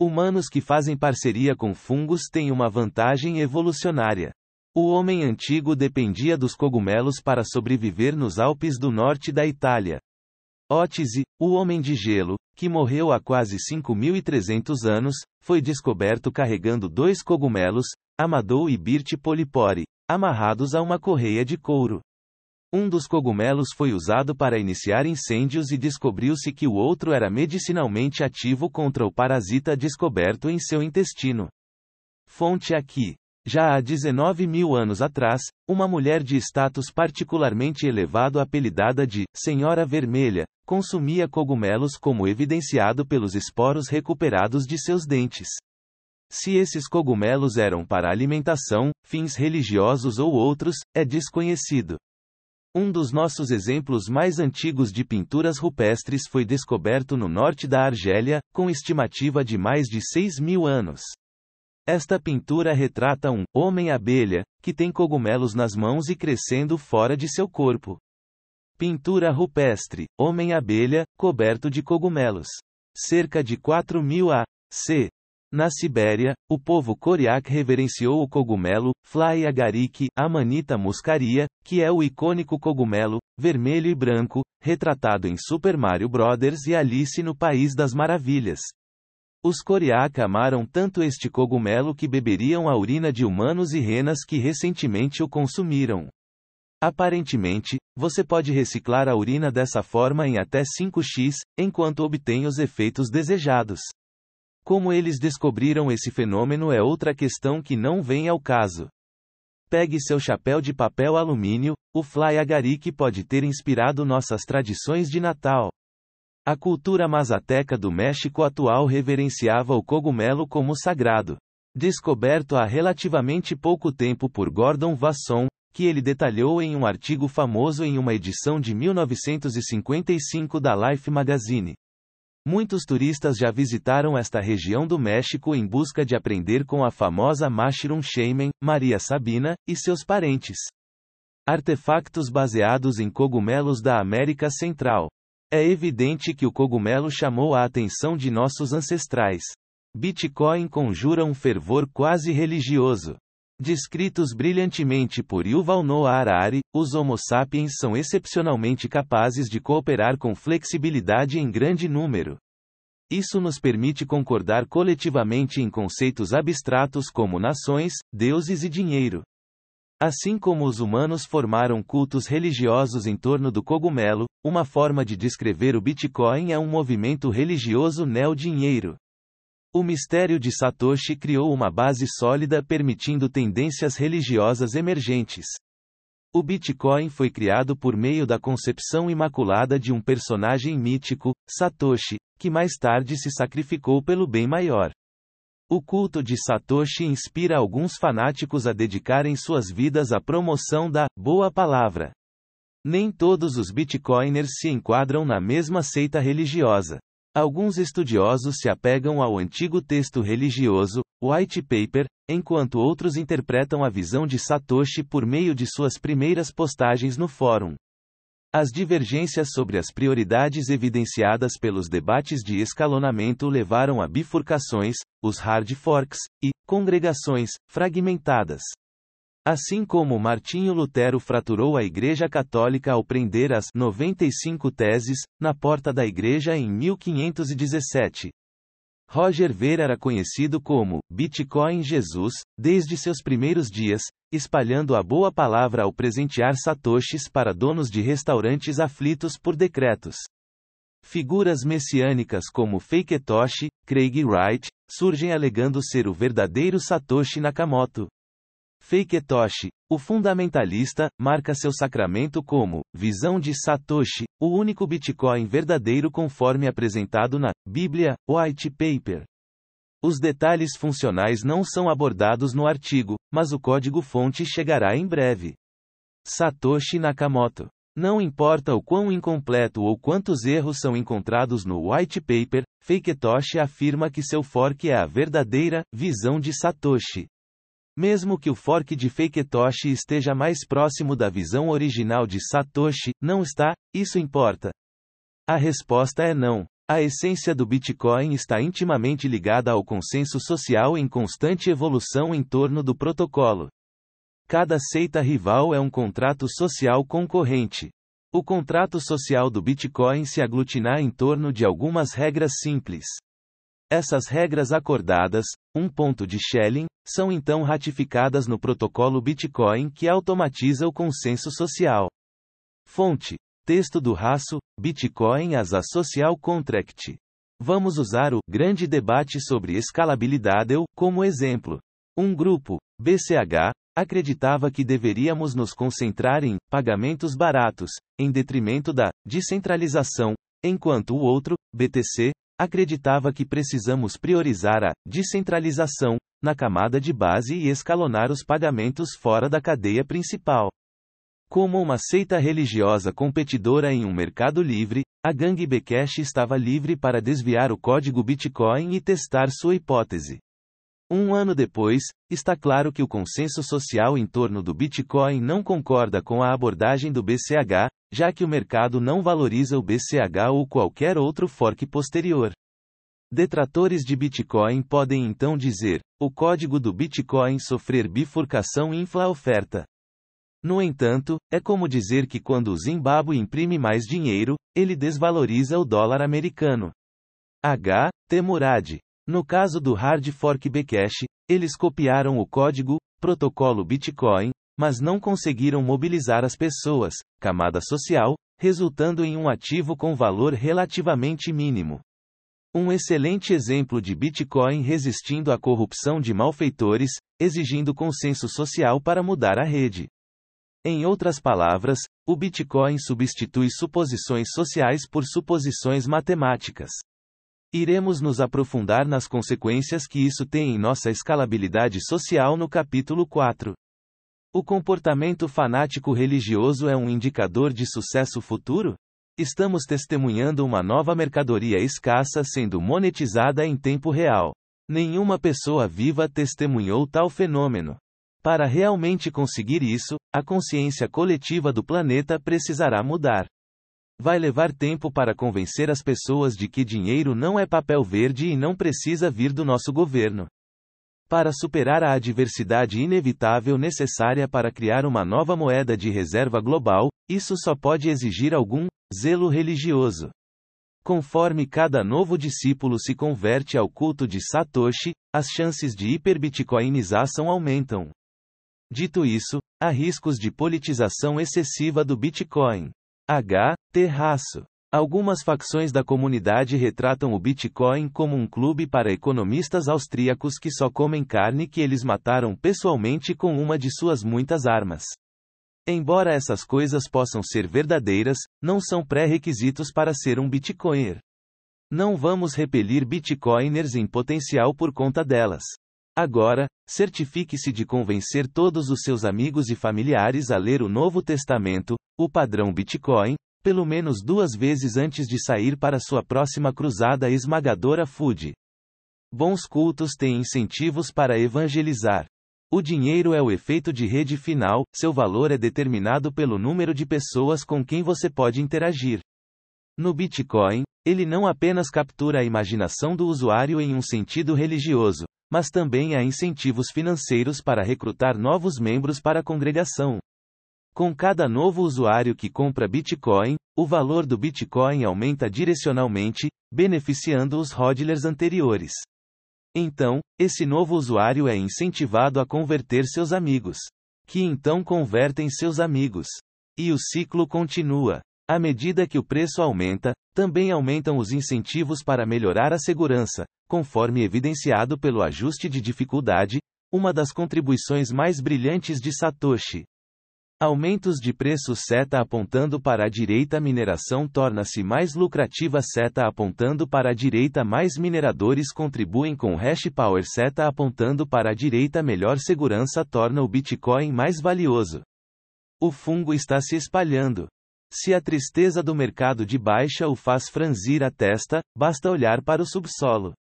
Humanos que fazem parceria com fungos têm uma vantagem evolucionária. O homem antigo dependia dos cogumelos para sobreviver nos Alpes do norte da Itália. Ótise, o homem de gelo, que morreu há quase 5.300 anos, foi descoberto carregando dois cogumelos, Amadou e Birte polipori, amarrados a uma correia de couro. Um dos cogumelos foi usado para iniciar incêndios e descobriu-se que o outro era medicinalmente ativo contra o parasita descoberto em seu intestino. Fonte aqui. Já há 19 mil anos atrás, uma mulher de status particularmente elevado apelidada de Senhora Vermelha, consumia cogumelos como evidenciado pelos esporos recuperados de seus dentes. Se esses cogumelos eram para alimentação, fins religiosos ou outros, é desconhecido. Um dos nossos exemplos mais antigos de pinturas rupestres foi descoberto no norte da Argélia, com estimativa de mais de 6 mil anos. Esta pintura retrata um homem-abelha que tem cogumelos nas mãos e crescendo fora de seu corpo. Pintura rupestre: Homem-abelha, coberto de cogumelos. Cerca de 4 mil a.C. Na Sibéria, o povo Koryak reverenciou o cogumelo, Fly agaric, Amanita muscaria, que é o icônico cogumelo, vermelho e branco, retratado em Super Mario Bros. e Alice no País das Maravilhas. Os Koryak amaram tanto este cogumelo que beberiam a urina de humanos e renas que recentemente o consumiram. Aparentemente, você pode reciclar a urina dessa forma em até 5x, enquanto obtém os efeitos desejados. Como eles descobriram esse fenômeno é outra questão que não vem ao caso. Pegue seu chapéu de papel alumínio, o Fly Agaric pode ter inspirado nossas tradições de Natal. A cultura mazateca do México atual reverenciava o cogumelo como sagrado. Descoberto há relativamente pouco tempo por Gordon Vasson, que ele detalhou em um artigo famoso em uma edição de 1955 da Life Magazine. Muitos turistas já visitaram esta região do México em busca de aprender com a famosa Mushroom Shaman, Maria Sabina, e seus parentes. Artefactos baseados em cogumelos da América Central. É evidente que o cogumelo chamou a atenção de nossos ancestrais. Bitcoin conjura um fervor quase religioso. Descritos brilhantemente por Yuval Noah Harari, os Homo sapiens são excepcionalmente capazes de cooperar com flexibilidade em grande número. Isso nos permite concordar coletivamente em conceitos abstratos como nações, deuses e dinheiro. Assim como os humanos formaram cultos religiosos em torno do cogumelo, uma forma de descrever o Bitcoin é um movimento religioso neo-dinheiro. O mistério de Satoshi criou uma base sólida permitindo tendências religiosas emergentes. O Bitcoin foi criado por meio da concepção imaculada de um personagem mítico, Satoshi, que mais tarde se sacrificou pelo bem maior. O culto de Satoshi inspira alguns fanáticos a dedicarem suas vidas à promoção da boa palavra. Nem todos os bitcoiners se enquadram na mesma seita religiosa. Alguns estudiosos se apegam ao antigo texto religioso, White Paper, enquanto outros interpretam a visão de Satoshi por meio de suas primeiras postagens no fórum. As divergências sobre as prioridades evidenciadas pelos debates de escalonamento levaram a bifurcações, os hard forks, e congregações fragmentadas. Assim como Martinho Lutero fraturou a Igreja Católica ao prender as 95 teses na porta da igreja em 1517. Roger Ver era conhecido como Bitcoin Jesus desde seus primeiros dias, espalhando a boa palavra ao presentear satoshis para donos de restaurantes aflitos por decretos. Figuras messiânicas como Faketoshi, Craig Wright, surgem alegando ser o verdadeiro Satoshi Nakamoto. Faketoshi, o fundamentalista, marca seu sacramento como visão de Satoshi, o único Bitcoin verdadeiro conforme apresentado na Bíblia, White Paper. Os detalhes funcionais não são abordados no artigo, mas o código-fonte chegará em breve. Satoshi Nakamoto. Não importa o quão incompleto ou quantos erros são encontrados no white paper, Faketoshi afirma que seu fork é a verdadeira visão de Satoshi. Mesmo que o fork de Faketoshi esteja mais próximo da visão original de Satoshi, não está, isso importa. A resposta é não. A essência do Bitcoin está intimamente ligada ao consenso social em constante evolução em torno do protocolo. Cada seita rival é um contrato social concorrente. O contrato social do Bitcoin se aglutina em torno de algumas regras simples. Essas regras acordadas, um ponto de Schelling, são então ratificadas no protocolo Bitcoin que automatiza o consenso social. Fonte: Texto do Raço, Bitcoin as a Social Contract. Vamos usar o grande debate sobre escalabilidade como exemplo. Um grupo, BCH, acreditava que deveríamos nos concentrar em pagamentos baratos, em detrimento da descentralização, enquanto o outro, BTC, acreditava que precisamos priorizar a descentralização na camada de base e escalonar os pagamentos fora da cadeia principal. Como uma seita religiosa competidora em um mercado livre, a gangue Bcash estava livre para desviar o código Bitcoin e testar sua hipótese. Um ano depois, está claro que o consenso social em torno do Bitcoin não concorda com a abordagem do BCH, já que o mercado não valoriza o BCH ou qualquer outro fork posterior. Detratores de Bitcoin podem então dizer: o código do Bitcoin sofrer bifurcação infla a oferta. No entanto, é como dizer que quando o Zimbábue imprime mais dinheiro, ele desvaloriza o dólar americano. H. T. No caso do Hard Fork Bcash, eles copiaram o código, protocolo Bitcoin, mas não conseguiram mobilizar as pessoas, camada social, resultando em um ativo com valor relativamente mínimo. Um excelente exemplo de Bitcoin resistindo à corrupção de malfeitores, exigindo consenso social para mudar a rede. Em outras palavras, o Bitcoin substitui suposições sociais por suposições matemáticas. Iremos nos aprofundar nas consequências que isso tem em nossa escalabilidade social no capítulo 4. O comportamento fanático religioso é um indicador de sucesso futuro? Estamos testemunhando uma nova mercadoria escassa sendo monetizada em tempo real. Nenhuma pessoa viva testemunhou tal fenômeno. Para realmente conseguir isso, a consciência coletiva do planeta precisará mudar. Vai levar tempo para convencer as pessoas de que dinheiro não é papel verde e não precisa vir do nosso governo. Para superar a adversidade inevitável necessária para criar uma nova moeda de reserva global, isso só pode exigir algum zelo religioso. Conforme cada novo discípulo se converte ao culto de Satoshi, as chances de hiperbitcoinização aumentam. Dito isso, há riscos de politização excessiva do Bitcoin. H. Terraço. Algumas facções da comunidade retratam o Bitcoin como um clube para economistas austríacos que só comem carne que eles mataram pessoalmente com uma de suas muitas armas. Embora essas coisas possam ser verdadeiras, não são pré-requisitos para ser um Bitcoiner. Não vamos repelir Bitcoiners em potencial por conta delas. Agora, certifique-se de convencer todos os seus amigos e familiares a ler o Novo Testamento, o padrão Bitcoin, pelo menos duas vezes antes de sair para sua próxima cruzada esmagadora food. Bons cultos têm incentivos para evangelizar. O dinheiro é o efeito de rede final, seu valor é determinado pelo número de pessoas com quem você pode interagir. No Bitcoin, ele não apenas captura a imaginação do usuário em um sentido religioso, mas também há incentivos financeiros para recrutar novos membros para a congregação. Com cada novo usuário que compra Bitcoin, o valor do Bitcoin aumenta direcionalmente, beneficiando os hodlers anteriores. Então, esse novo usuário é incentivado a converter seus amigos, que então convertem seus amigos. E o ciclo continua. À medida que o preço aumenta, também aumentam os incentivos para melhorar a segurança, conforme evidenciado pelo ajuste de dificuldade, uma das contribuições mais brilhantes de Satoshi. Aumentos de preço seta apontando para a direita mineração torna-se mais lucrativa seta apontando para a direita mais mineradores contribuem com hash power seta apontando para a direita melhor segurança torna o Bitcoin mais valioso. O fungo está se espalhando. Se a tristeza do mercado de baixa o faz franzir a testa, basta olhar para o subsolo.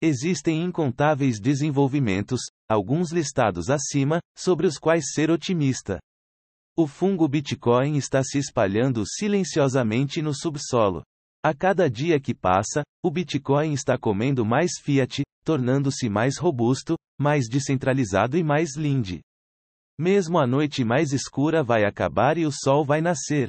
Existem incontáveis desenvolvimentos, alguns listados acima, sobre os quais ser otimista. O fungo Bitcoin está se espalhando silenciosamente no subsolo. A cada dia que passa, o Bitcoin está comendo mais fiat, tornando-se mais robusto, mais descentralizado e mais linde. Mesmo a noite mais escura vai acabar e o sol vai nascer.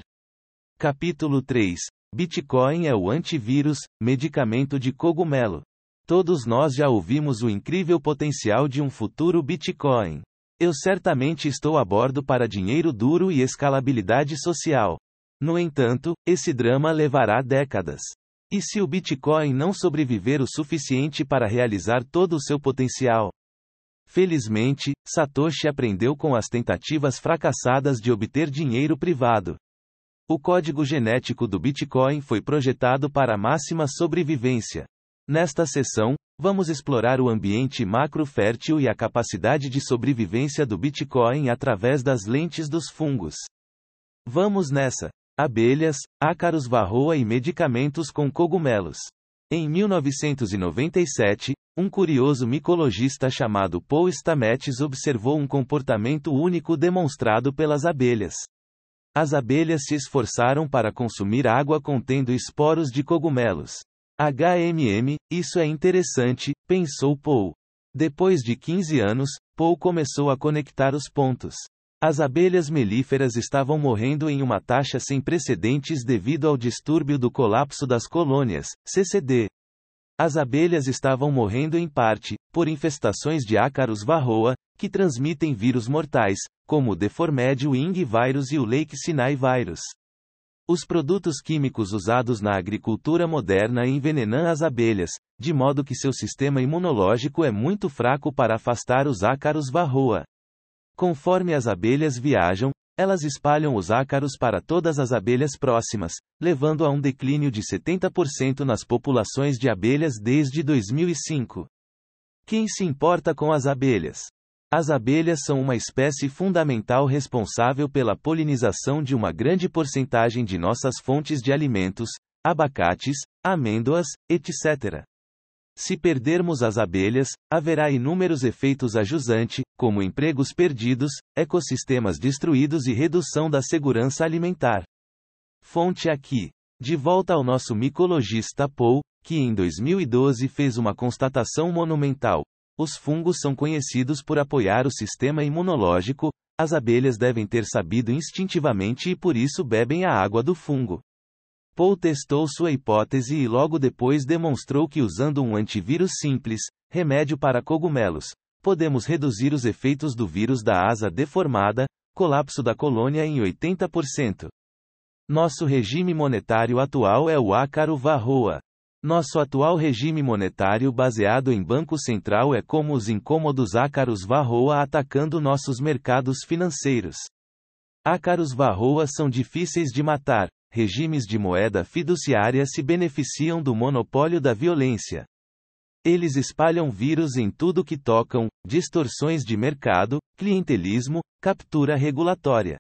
Capítulo 3 Bitcoin é o antivírus, medicamento de cogumelo. Todos nós já ouvimos o incrível potencial de um futuro Bitcoin. Eu certamente estou a bordo para dinheiro duro e escalabilidade social. No entanto, esse drama levará décadas. E se o Bitcoin não sobreviver o suficiente para realizar todo o seu potencial? Felizmente, Satoshi aprendeu com as tentativas fracassadas de obter dinheiro privado. O código genético do Bitcoin foi projetado para máxima sobrevivência. Nesta sessão, Vamos explorar o ambiente macro fértil e a capacidade de sobrevivência do Bitcoin através das lentes dos fungos. Vamos nessa! Abelhas, ácaros varroa e medicamentos com cogumelos. Em 1997, um curioso micologista chamado Paul Stamets observou um comportamento único demonstrado pelas abelhas. As abelhas se esforçaram para consumir água contendo esporos de cogumelos. HMM, isso é interessante, pensou Paul. Depois de 15 anos, Paul começou a conectar os pontos. As abelhas melíferas estavam morrendo em uma taxa sem precedentes devido ao distúrbio do colapso das colônias, CCD. As abelhas estavam morrendo em parte, por infestações de ácaros varroa, que transmitem vírus mortais, como o Deformed Wing Virus e o Lake Sinai Virus. Os produtos químicos usados na agricultura moderna envenenam as abelhas, de modo que seu sistema imunológico é muito fraco para afastar os ácaros varroa. Conforme as abelhas viajam, elas espalham os ácaros para todas as abelhas próximas, levando a um declínio de 70% nas populações de abelhas desde 2005. Quem se importa com as abelhas? As abelhas são uma espécie fundamental responsável pela polinização de uma grande porcentagem de nossas fontes de alimentos, abacates, amêndoas, etc. Se perdermos as abelhas, haverá inúmeros efeitos ajusante, como empregos perdidos, ecossistemas destruídos e redução da segurança alimentar. Fonte aqui. De volta ao nosso micologista Paul, que em 2012 fez uma constatação monumental. Os fungos são conhecidos por apoiar o sistema imunológico, as abelhas devem ter sabido instintivamente e por isso bebem a água do fungo. Paul testou sua hipótese e logo depois demonstrou que usando um antivírus simples, remédio para cogumelos, podemos reduzir os efeitos do vírus da asa deformada, colapso da colônia em 80%. Nosso regime monetário atual é o ácaro varroa. Nosso atual regime monetário baseado em Banco Central é como os incômodos ácaros varroa atacando nossos mercados financeiros. Ácaros varroa são difíceis de matar, regimes de moeda fiduciária se beneficiam do monopólio da violência. Eles espalham vírus em tudo que tocam, distorções de mercado, clientelismo, captura regulatória.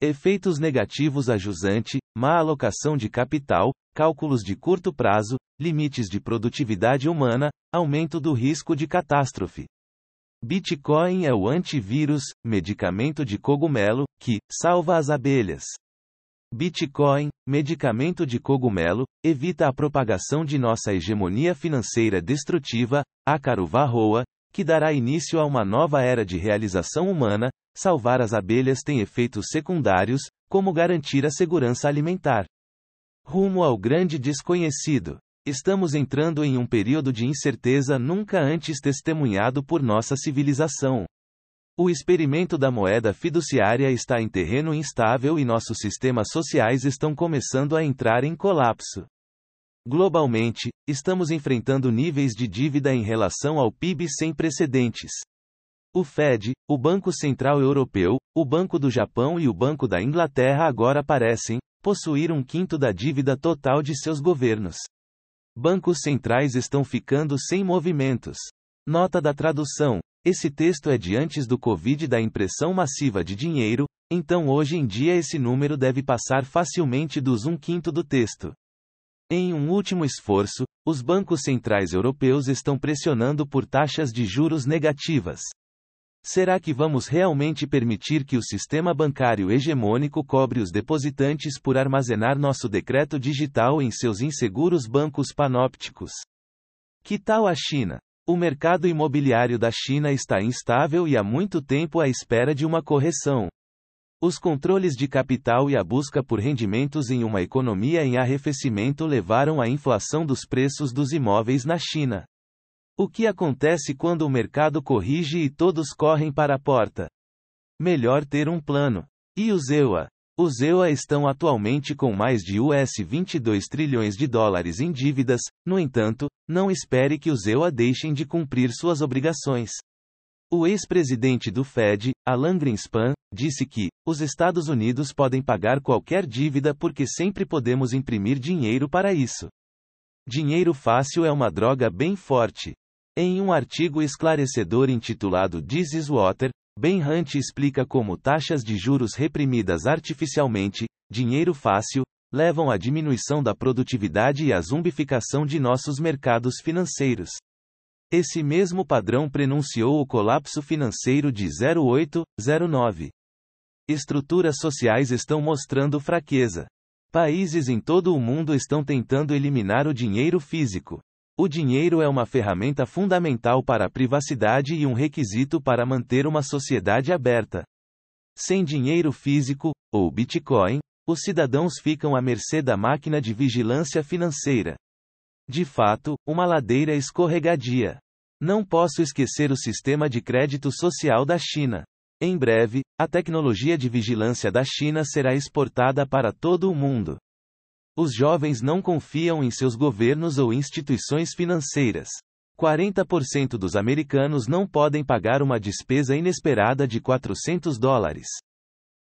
Efeitos negativos a jusante, má alocação de capital, cálculos de curto prazo, limites de produtividade humana, aumento do risco de catástrofe. Bitcoin é o antivírus, medicamento de cogumelo, que salva as abelhas. Bitcoin, medicamento de cogumelo, evita a propagação de nossa hegemonia financeira destrutiva, ácaro varroa, que dará início a uma nova era de realização humana. Salvar as abelhas tem efeitos secundários, como garantir a segurança alimentar. Rumo ao grande desconhecido. Estamos entrando em um período de incerteza nunca antes testemunhado por nossa civilização. O experimento da moeda fiduciária está em terreno instável e nossos sistemas sociais estão começando a entrar em colapso. Globalmente, estamos enfrentando níveis de dívida em relação ao PIB sem precedentes. O Fed, o Banco Central Europeu, o Banco do Japão e o Banco da Inglaterra agora parecem possuir um quinto da dívida total de seus governos. Bancos centrais estão ficando sem movimentos. Nota da tradução: esse texto é de antes do Covid da impressão massiva de dinheiro, então hoje em dia esse número deve passar facilmente dos um quinto do texto. Em um último esforço, os bancos centrais europeus estão pressionando por taxas de juros negativas. Será que vamos realmente permitir que o sistema bancário hegemônico cobre os depositantes por armazenar nosso decreto digital em seus inseguros bancos panópticos? Que tal a China? O mercado imobiliário da China está instável e há muito tempo à espera de uma correção. Os controles de capital e a busca por rendimentos em uma economia em arrefecimento levaram à inflação dos preços dos imóveis na China. O que acontece quando o mercado corrige e todos correm para a porta? Melhor ter um plano. E os EUA? Os EUA estão atualmente com mais de US 22 trilhões de dólares em dívidas, no entanto, não espere que os EUA deixem de cumprir suas obrigações. O ex-presidente do Fed, Alan Greenspan, disse que os Estados Unidos podem pagar qualquer dívida porque sempre podemos imprimir dinheiro para isso. Dinheiro fácil é uma droga bem forte. Em um artigo esclarecedor intitulado This is Water, Ben Hunt explica como taxas de juros reprimidas artificialmente, dinheiro fácil, levam à diminuição da produtividade e à zumbificação de nossos mercados financeiros. Esse mesmo padrão prenunciou o colapso financeiro de 0809. Estruturas sociais estão mostrando fraqueza. Países em todo o mundo estão tentando eliminar o dinheiro físico. O dinheiro é uma ferramenta fundamental para a privacidade e um requisito para manter uma sociedade aberta. Sem dinheiro físico, ou Bitcoin, os cidadãos ficam à mercê da máquina de vigilância financeira. De fato, uma ladeira escorregadia. Não posso esquecer o sistema de crédito social da China. Em breve, a tecnologia de vigilância da China será exportada para todo o mundo. Os jovens não confiam em seus governos ou instituições financeiras. 40% dos americanos não podem pagar uma despesa inesperada de 400 dólares.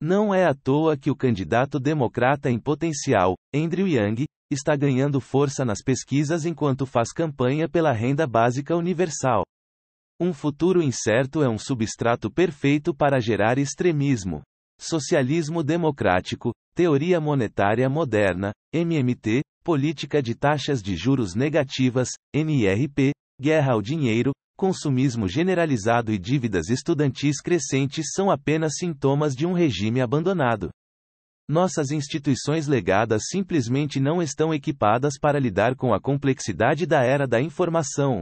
Não é à toa que o candidato democrata em potencial, Andrew Yang, está ganhando força nas pesquisas enquanto faz campanha pela renda básica universal. Um futuro incerto é um substrato perfeito para gerar extremismo. Socialismo democrático, teoria monetária moderna, MMT, política de taxas de juros negativas, NIRP, guerra ao dinheiro, consumismo generalizado e dívidas estudantis crescentes são apenas sintomas de um regime abandonado. Nossas instituições legadas simplesmente não estão equipadas para lidar com a complexidade da era da informação.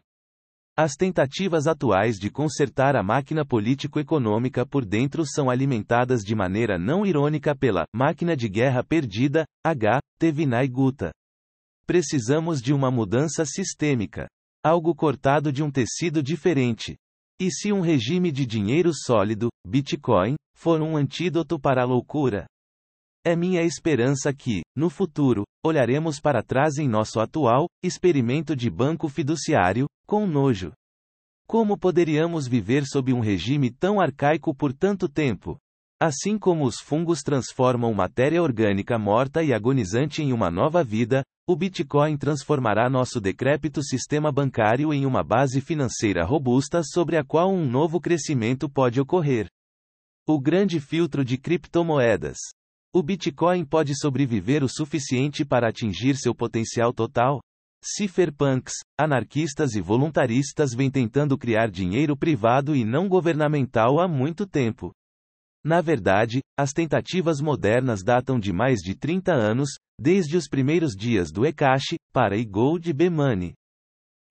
As tentativas atuais de consertar a máquina político-econômica por dentro são alimentadas de maneira não irônica pela máquina de guerra perdida, H. T. Vinay Gupta. Precisamos de uma mudança sistêmica. Algo cortado de um tecido diferente. E se um regime de dinheiro sólido, Bitcoin, for um antídoto para a loucura? É minha esperança que, no futuro, olharemos para trás em nosso atual experimento de banco fiduciário, com nojo. Como poderíamos viver sob um regime tão arcaico por tanto tempo? Assim como os fungos transformam matéria orgânica morta e agonizante em uma nova vida, o Bitcoin transformará nosso decrépito sistema bancário em uma base financeira robusta sobre a qual um novo crescimento pode ocorrer. O grande filtro de criptomoedas. O Bitcoin pode sobreviver o suficiente para atingir seu potencial total? Cypherpunks, anarquistas e voluntaristas vêm tentando criar dinheiro privado e não governamental há muito tempo. Na verdade, as tentativas modernas datam de mais de 30 anos, desde os primeiros dias do eCash, para e B-Money.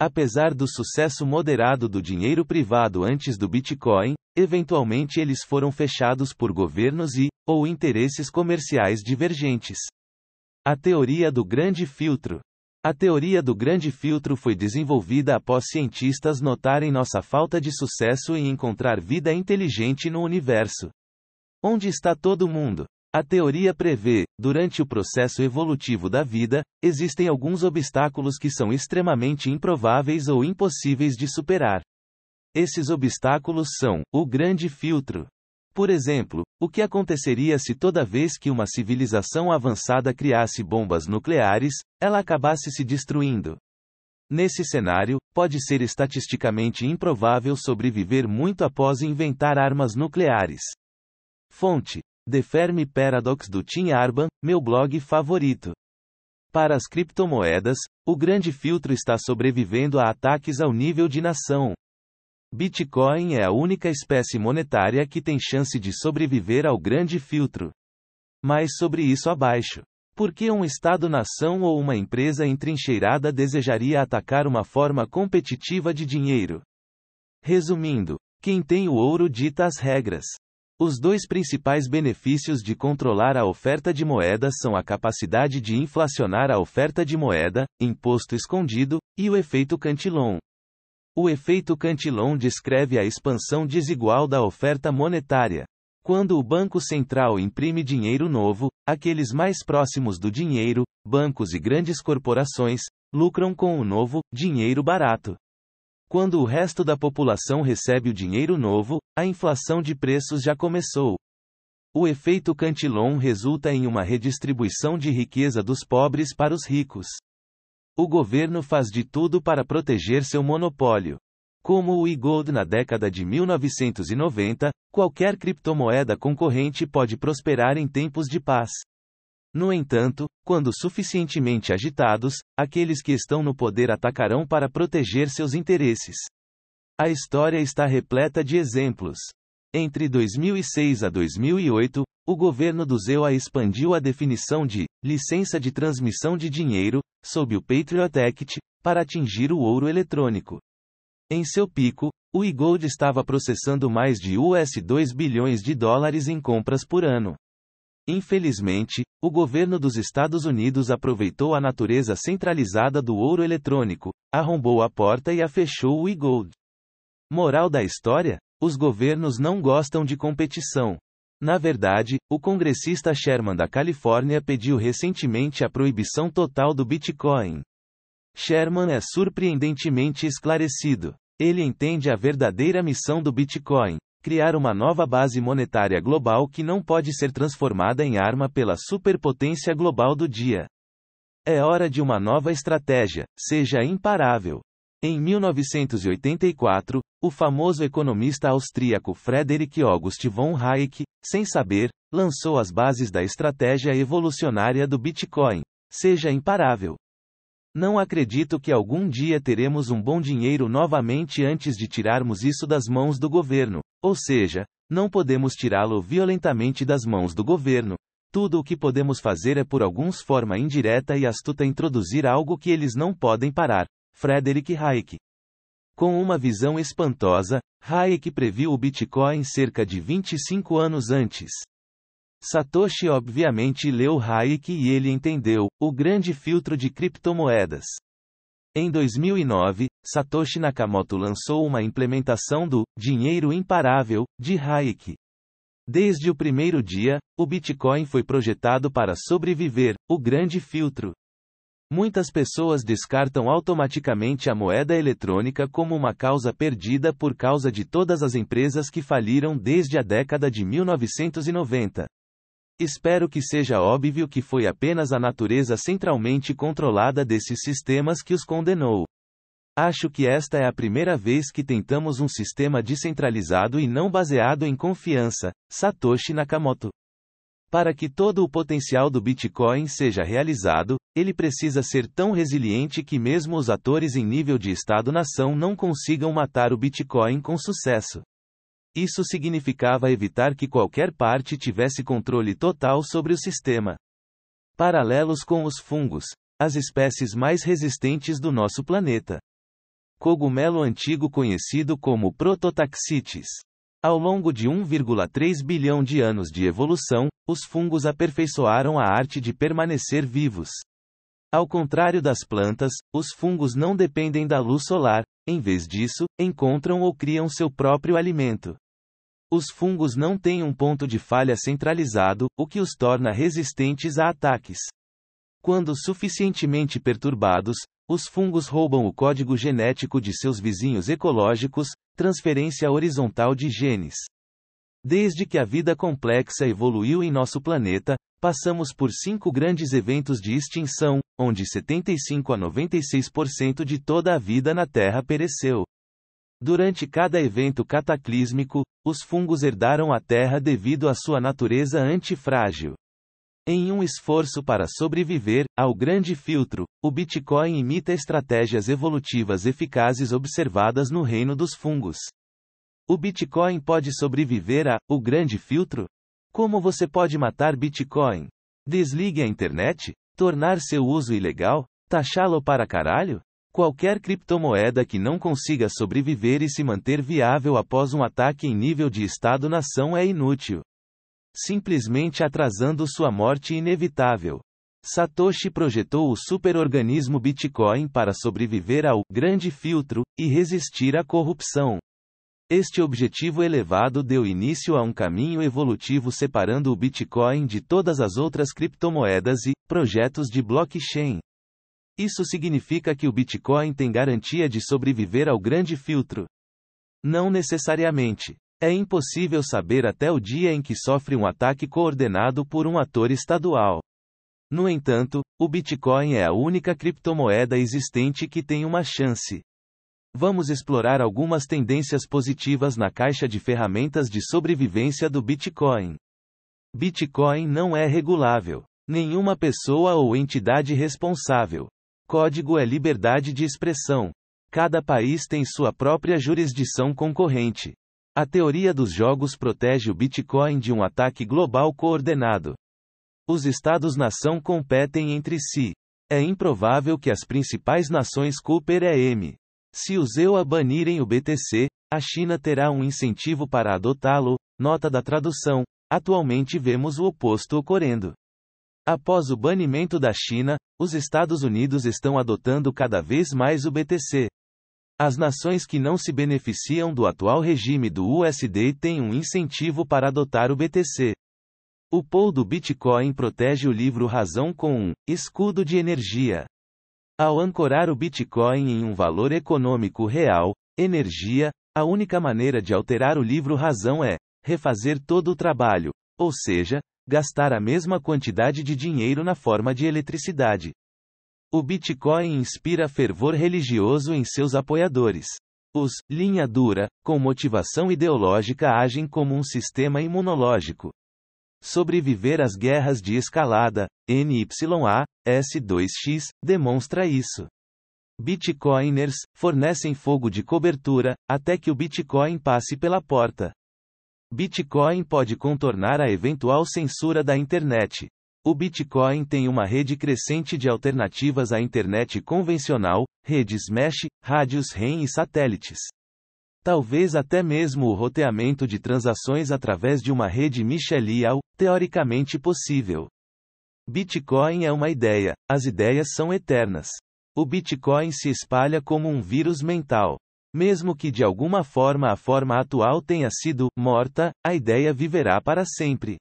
Apesar do sucesso moderado do dinheiro privado antes do Bitcoin, eventualmente eles foram fechados por governos e, ou interesses comerciais divergentes. A teoria do grande filtro. A teoria do grande filtro foi desenvolvida após cientistas notarem nossa falta de sucesso em encontrar vida inteligente no universo. Onde está todo mundo? A teoria prevê, durante o processo evolutivo da vida, existem alguns obstáculos que são extremamente improváveis ou impossíveis de superar. Esses obstáculos são o grande filtro. Por exemplo, o que aconteceria se toda vez que uma civilização avançada criasse bombas nucleares, ela acabasse se destruindo? Nesse cenário, pode ser estatisticamente improvável sobreviver muito após inventar armas nucleares. Fonte: The Fermi Paradox do Tim Arban, meu blog favorito. Para as criptomoedas, o grande filtro está sobrevivendo a ataques ao nível de nação. Bitcoin é a única espécie monetária que tem chance de sobreviver ao grande filtro. Mais sobre isso abaixo. Por que um Estado-nação ou uma empresa entrincheirada desejaria atacar uma forma competitiva de dinheiro? Resumindo, quem tem o ouro dita as regras. Os dois principais benefícios de controlar a oferta de moedas são a capacidade de inflacionar a oferta de moeda, imposto escondido, e o efeito Cantillon. O efeito Cantillon descreve a expansão desigual da oferta monetária. Quando o Banco Central imprime dinheiro novo, aqueles mais próximos do dinheiro, bancos e grandes corporações, lucram com o novo dinheiro barato. Quando o resto da população recebe o dinheiro novo, a inflação de preços já começou. O efeito Cantillon resulta em uma redistribuição de riqueza dos pobres para os ricos. O governo faz de tudo para proteger seu monopólio. Como o e-gold na década de 1990, qualquer criptomoeda concorrente pode prosperar em tempos de paz. No entanto, quando suficientemente agitados, aqueles que estão no poder atacarão para proteger seus interesses. A história está repleta de exemplos. Entre 2006 a 2008, o governo do ZEUA expandiu a definição de licença de transmissão de dinheiro, sob o Patriot Act, para atingir o ouro eletrônico. Em seu pico, o e-gold estava processando mais de US 2 bilhões de dólares em compras por ano. Infelizmente, o governo dos Estados Unidos aproveitou a natureza centralizada do ouro eletrônico, arrombou a porta e a fechou o e-gold. Moral da história? Os governos não gostam de competição. Na verdade, o congressista Sherman da Califórnia pediu recentemente a proibição total do Bitcoin. Sherman é surpreendentemente esclarecido. Ele entende a verdadeira missão do Bitcoin, criar uma nova base monetária global que não pode ser transformada em arma pela superpotência global do dia. É hora de uma nova estratégia, seja imparável. Em 1984, o famoso economista austríaco Friedrich August von Hayek, sem saber, lançou as bases da estratégia evolucionária do Bitcoin. Seja imparável. Não acredito que algum dia teremos um bom dinheiro novamente antes de tirarmos isso das mãos do governo, ou seja, não podemos tirá-lo violentamente das mãos do governo. Tudo o que podemos fazer é por alguns forma indireta e astuta introduzir algo que eles não podem parar. Frederick Hayek. Com uma visão espantosa, Hayek previu o Bitcoin cerca de 25 anos antes. Satoshi obviamente leu Hayek e ele entendeu o grande filtro de criptomoedas. Em 2009, Satoshi Nakamoto lançou uma implementação do dinheiro imparável de Hayek. Desde o primeiro dia, o Bitcoin foi projetado para sobreviver o grande filtro. Muitas pessoas descartam automaticamente a moeda eletrônica como uma causa perdida por causa de todas as empresas que faliram desde a década de 1990. Espero que seja óbvio que foi apenas a natureza centralmente controlada desses sistemas que os condenou. Acho que esta é a primeira vez que tentamos um sistema descentralizado e não baseado em confiança. Satoshi Nakamoto. Para que todo o potencial do Bitcoin seja realizado, ele precisa ser tão resiliente que mesmo os atores em nível de Estado-nação não consigam matar o Bitcoin com sucesso. Isso significava evitar que qualquer parte tivesse controle total sobre o sistema. Paralelos com os fungos, as espécies mais resistentes do nosso planeta. Cogumelo antigo conhecido como Prototaxites. Ao longo de 1,3 bilhão de anos de evolução, os fungos aperfeiçoaram a arte de permanecer vivos. Ao contrário das plantas, os fungos não dependem da luz solar, em vez disso, encontram ou criam seu próprio alimento. Os fungos não têm um ponto de falha centralizado, o que os torna resistentes a ataques. Quando suficientemente perturbados, os fungos roubam o código genético de seus vizinhos ecológicos, transferência horizontal de genes. Desde que a vida complexa evoluiu em nosso planeta, passamos por cinco grandes eventos de extinção, onde 75 a 96% de toda a vida na Terra pereceu. Durante cada evento cataclísmico, os fungos herdaram a Terra devido à sua natureza antifrágil. Em um esforço para sobreviver ao grande filtro, o Bitcoin imita estratégias evolutivas eficazes observadas no reino dos fungos. O Bitcoin pode sobreviver a o grande filtro? Como você pode matar Bitcoin? Desligue a internet? Tornar seu uso ilegal? Taxá-lo para caralho? Qualquer criptomoeda que não consiga sobreviver e se manter viável após um ataque em nível de Estado-nação é inútil simplesmente atrasando sua morte inevitável. Satoshi projetou o superorganismo Bitcoin para sobreviver ao grande filtro e resistir à corrupção. Este objetivo elevado deu início a um caminho evolutivo separando o Bitcoin de todas as outras criptomoedas e projetos de blockchain. Isso significa que o Bitcoin tem garantia de sobreviver ao grande filtro? Não necessariamente. É impossível saber até o dia em que sofre um ataque coordenado por um ator estadual. No entanto, o Bitcoin é a única criptomoeda existente que tem uma chance. Vamos explorar algumas tendências positivas na caixa de ferramentas de sobrevivência do Bitcoin. Bitcoin não é regulável. Nenhuma pessoa ou entidade responsável. Código é liberdade de expressão. Cada país tem sua própria jurisdição concorrente. A teoria dos jogos protege o Bitcoin de um ataque global coordenado. Os Estados-nação competem entre si. É improvável que as principais nações Cooper M. Se os EUA banirem o BTC, a China terá um incentivo para adotá-lo. Nota da tradução. Atualmente vemos o oposto ocorrendo. Após o banimento da China, os Estados Unidos estão adotando cada vez mais o BTC. As nações que não se beneficiam do atual regime do USD têm um incentivo para adotar o BTC. O pool do Bitcoin protege o livro razão com um escudo de energia. Ao ancorar o Bitcoin em um valor econômico real, energia, a única maneira de alterar o livro razão é refazer todo o trabalho, ou seja, gastar a mesma quantidade de dinheiro na forma de eletricidade. O Bitcoin inspira fervor religioso em seus apoiadores. Os linha dura, com motivação ideológica, agem como um sistema imunológico. Sobreviver às guerras de escalada, NYA, S2X, demonstra isso. Bitcoiners fornecem fogo de cobertura até que o Bitcoin passe pela porta. Bitcoin pode contornar a eventual censura da internet. O Bitcoin tem uma rede crescente de alternativas à internet convencional, redes mesh, rádios REM e satélites. Talvez até mesmo o roteamento de transações através de uma rede Michelial, teoricamente possível. Bitcoin é uma ideia, as ideias são eternas. O Bitcoin se espalha como um vírus mental. Mesmo que de alguma forma a forma atual tenha sido morta, a ideia viverá para sempre.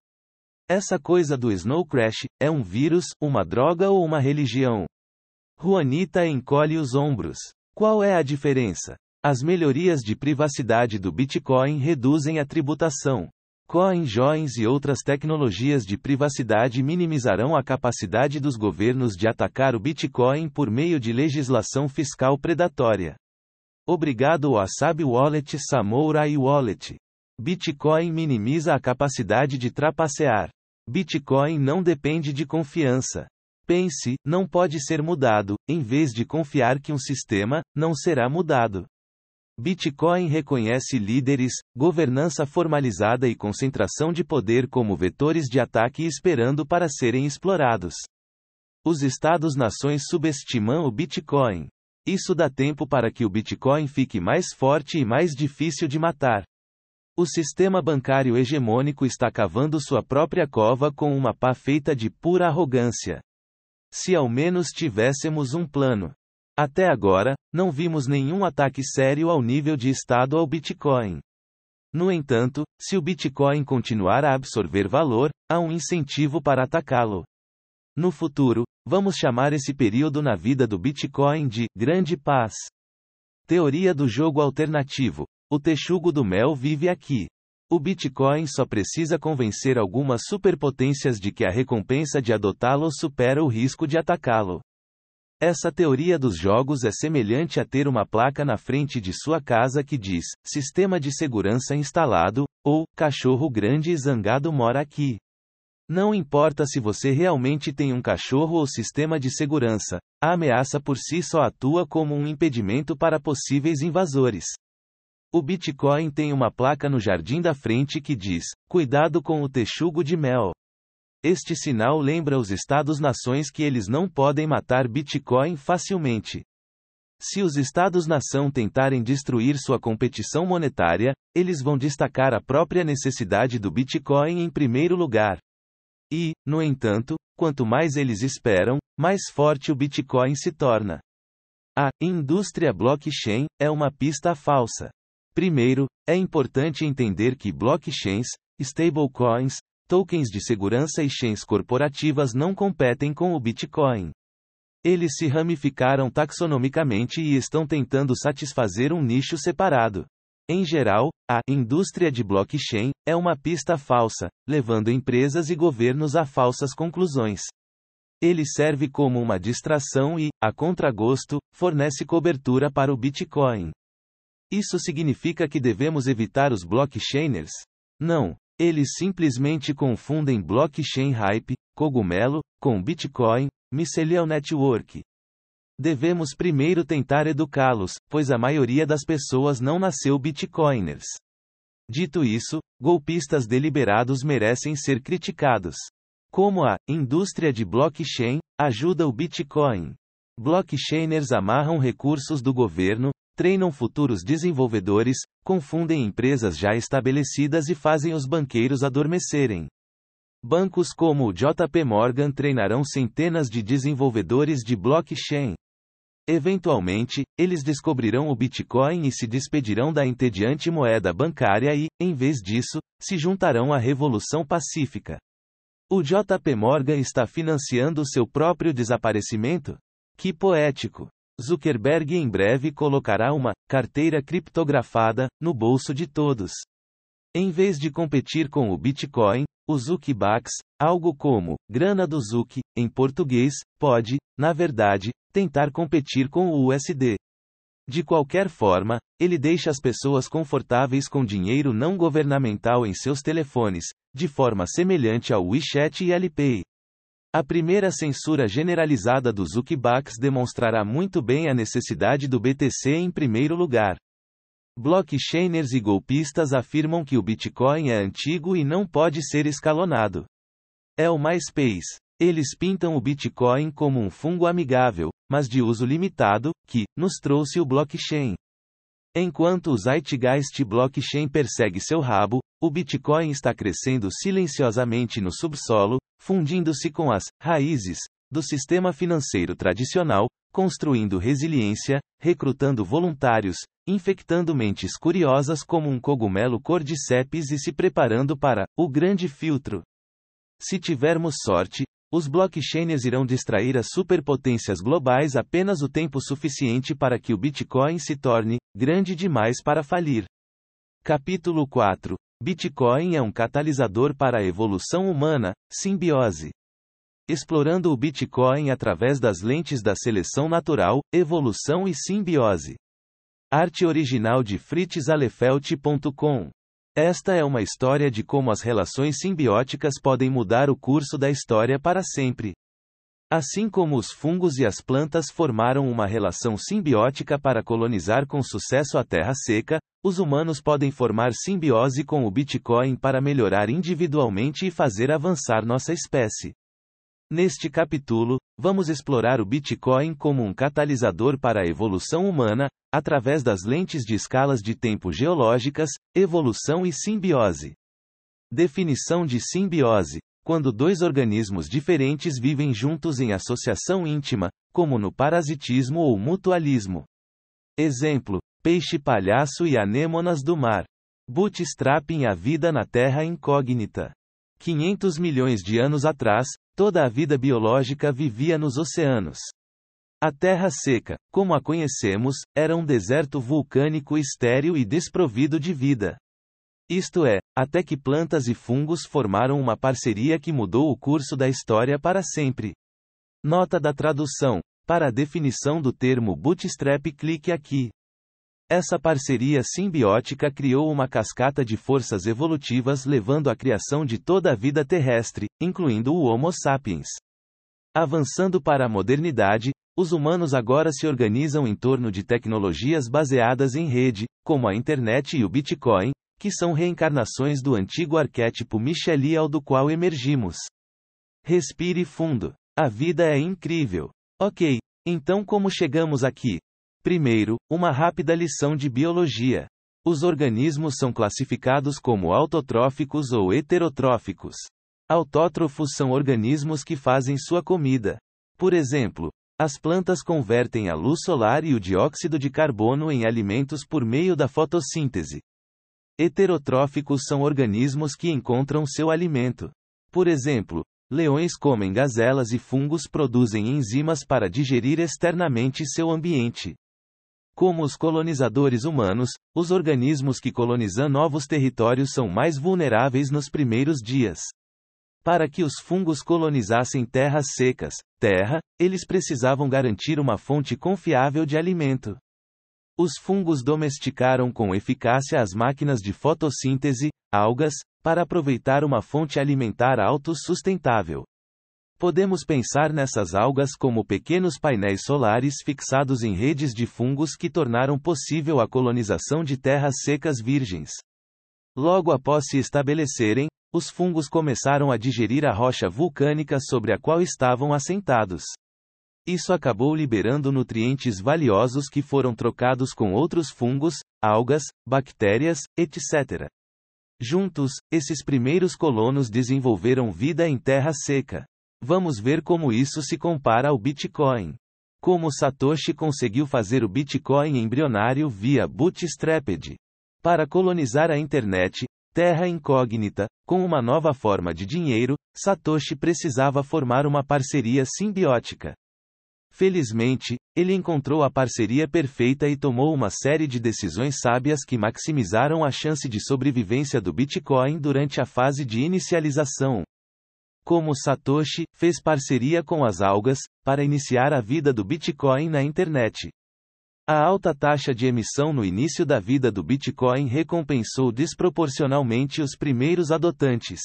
Essa coisa do Snow Crash, é um vírus, uma droga ou uma religião? Juanita encolhe os ombros. Qual é a diferença? As melhorias de privacidade do Bitcoin reduzem a tributação. CoinJoins e outras tecnologias de privacidade minimizarão a capacidade dos governos de atacar o Bitcoin por meio de legislação fiscal predatória. Obrigado Wasabi Wallet Samurai Wallet. Bitcoin minimiza a capacidade de trapacear. Bitcoin não depende de confiança. Pense, não pode ser mudado, em vez de confiar que um sistema não será mudado. Bitcoin reconhece líderes, governança formalizada e concentração de poder como vetores de ataque esperando para serem explorados. Os Estados-nações subestimam o Bitcoin. Isso dá tempo para que o Bitcoin fique mais forte e mais difícil de matar. O sistema bancário hegemônico está cavando sua própria cova com uma pá feita de pura arrogância. Se ao menos tivéssemos um plano. Até agora, não vimos nenhum ataque sério ao nível de Estado ao Bitcoin. No entanto, se o Bitcoin continuar a absorver valor, há um incentivo para atacá-lo. No futuro, vamos chamar esse período na vida do Bitcoin de grande paz. Teoria do jogo alternativo. O texugo do mel vive aqui. O Bitcoin só precisa convencer algumas superpotências de que a recompensa de adotá-lo supera o risco de atacá-lo. Essa teoria dos jogos é semelhante a ter uma placa na frente de sua casa que diz: Sistema de segurança instalado, ou Cachorro grande e zangado mora aqui. Não importa se você realmente tem um cachorro ou sistema de segurança, a ameaça por si só atua como um impedimento para possíveis invasores. O Bitcoin tem uma placa no jardim da frente que diz: Cuidado com o texugo de mel. Este sinal lembra os Estados-nações que eles não podem matar Bitcoin facilmente. Se os Estados-nação tentarem destruir sua competição monetária, eles vão destacar a própria necessidade do Bitcoin em primeiro lugar. E, no entanto, quanto mais eles esperam, mais forte o Bitcoin se torna. A indústria blockchain é uma pista falsa. Primeiro, é importante entender que blockchains, stablecoins, tokens de segurança e chains corporativas não competem com o Bitcoin. Eles se ramificaram taxonomicamente e estão tentando satisfazer um nicho separado. Em geral, a indústria de blockchain é uma pista falsa, levando empresas e governos a falsas conclusões. Ele serve como uma distração e, a contragosto, fornece cobertura para o Bitcoin. Isso significa que devemos evitar os blockchainers? Não. Eles simplesmente confundem blockchain hype, cogumelo, com Bitcoin, Mycelial Network. Devemos primeiro tentar educá-los, pois a maioria das pessoas não nasceu bitcoiners. Dito isso, golpistas deliberados merecem ser criticados. Como a indústria de blockchain ajuda o Bitcoin. Blockchainers amarram recursos do governo, treinam futuros desenvolvedores, confundem empresas já estabelecidas e fazem os banqueiros adormecerem. Bancos como o JP Morgan treinarão centenas de desenvolvedores de blockchain. Eventualmente, eles descobrirão o Bitcoin e se despedirão da entediante moeda bancária e, em vez disso, se juntarão à Revolução Pacífica. O JP Morgan está financiando seu próprio desaparecimento? Que poético! Zuckerberg em breve colocará uma carteira criptografada no bolso de todos. Em vez de competir com o Bitcoin, o Zucbucks, algo como grana do Zuc, em português, pode, na verdade, tentar competir com o USD. De qualquer forma, ele deixa as pessoas confortáveis com dinheiro não governamental em seus telefones, de forma semelhante ao WeChat e Alipay. A primeira censura generalizada dos Zuckerbucks demonstrará muito bem a necessidade do BTC em primeiro lugar. Blockchainers e golpistas afirmam que o Bitcoin é antigo e não pode ser escalonado. É o MySpace. Eles pintam o Bitcoin como um fungo amigável, mas de uso limitado, que nos trouxe o blockchain. Enquanto o Zeitgeist Blockchain persegue seu rabo, o Bitcoin está crescendo silenciosamente no subsolo, fundindo-se com as raízes do sistema financeiro tradicional, construindo resiliência, recrutando voluntários, infectando mentes curiosas como um cogumelo cordyceps e se preparando para o grande filtro. Se tivermos sorte, os blockchainers irão distrair as superpotências globais apenas o tempo suficiente para que o Bitcoin se torne grande demais para falir. Capítulo 4 Bitcoin é um catalisador para a evolução humana, simbiose. Explorando o Bitcoin através das lentes da seleção natural, evolução e simbiose. Arte original de fritzalefelt.com. Esta é uma história de como as relações simbióticas podem mudar o curso da história para sempre. Assim como os fungos e as plantas formaram uma relação simbiótica para colonizar com sucesso a terra seca, os humanos podem formar simbiose com o Bitcoin para melhorar individualmente e fazer avançar nossa espécie. Neste capítulo, vamos explorar o Bitcoin como um catalisador para a evolução humana, através das lentes de escalas de tempo geológicas, evolução e simbiose. Definição de simbiose: quando dois organismos diferentes vivem juntos em associação íntima, como no parasitismo ou mutualismo. Exemplo: peixe palhaço e anêmonas do mar. Bootstrapping a vida na Terra incógnita. 500 milhões de anos atrás, toda a vida biológica vivia nos oceanos. A Terra seca, como a conhecemos, era um deserto vulcânico estéril e desprovido de vida. Isto é, até que plantas e fungos formaram uma parceria que mudou o curso da história para sempre. Nota da tradução: para a definição do termo bootstrap, clique aqui. Essa parceria simbiótica criou uma cascata de forças evolutivas levando à criação de toda a vida terrestre, incluindo o Homo sapiens. Avançando para a modernidade, os humanos agora se organizam em torno de tecnologias baseadas em rede, como a internet e o Bitcoin, que são reencarnações do antigo arquétipo michelial do qual emergimos. Respire fundo. A vida é incrível. Ok, então como chegamos aqui? Primeiro, uma rápida lição de biologia. Os organismos são classificados como autotróficos ou heterotróficos. Autótrofos são organismos que fazem sua comida. Por exemplo, as plantas convertem a luz solar e o dióxido de carbono em alimentos por meio da fotossíntese. Heterotróficos são organismos que encontram seu alimento. Por exemplo, leões comem gazelas e fungos produzem enzimas para digerir externamente seu ambiente. Como os colonizadores humanos, os organismos que colonizam novos territórios são mais vulneráveis nos primeiros dias. Para que os fungos colonizassem terras secas, terra, eles precisavam garantir uma fonte confiável de alimento. Os fungos domesticaram com eficácia as máquinas de fotossíntese, algas, para aproveitar uma fonte alimentar autossustentável. Podemos pensar nessas algas como pequenos painéis solares fixados em redes de fungos que tornaram possível a colonização de terras secas virgens. Logo após se estabelecerem, os fungos começaram a digerir a rocha vulcânica sobre a qual estavam assentados. Isso acabou liberando nutrientes valiosos que foram trocados com outros fungos, algas, bactérias, etc. Juntos, esses primeiros colonos desenvolveram vida em terra seca. Vamos ver como isso se compara ao Bitcoin. Como Satoshi conseguiu fazer o Bitcoin embrionário via Bootstrapped. Para colonizar a internet, terra incógnita, com uma nova forma de dinheiro, Satoshi precisava formar uma parceria simbiótica. Felizmente, ele encontrou a parceria perfeita e tomou uma série de decisões sábias que maximizaram a chance de sobrevivência do Bitcoin durante a fase de inicialização como Satoshi, fez parceria com as algas, para iniciar a vida do Bitcoin na internet. A alta taxa de emissão no início da vida do Bitcoin recompensou desproporcionalmente os primeiros adotantes.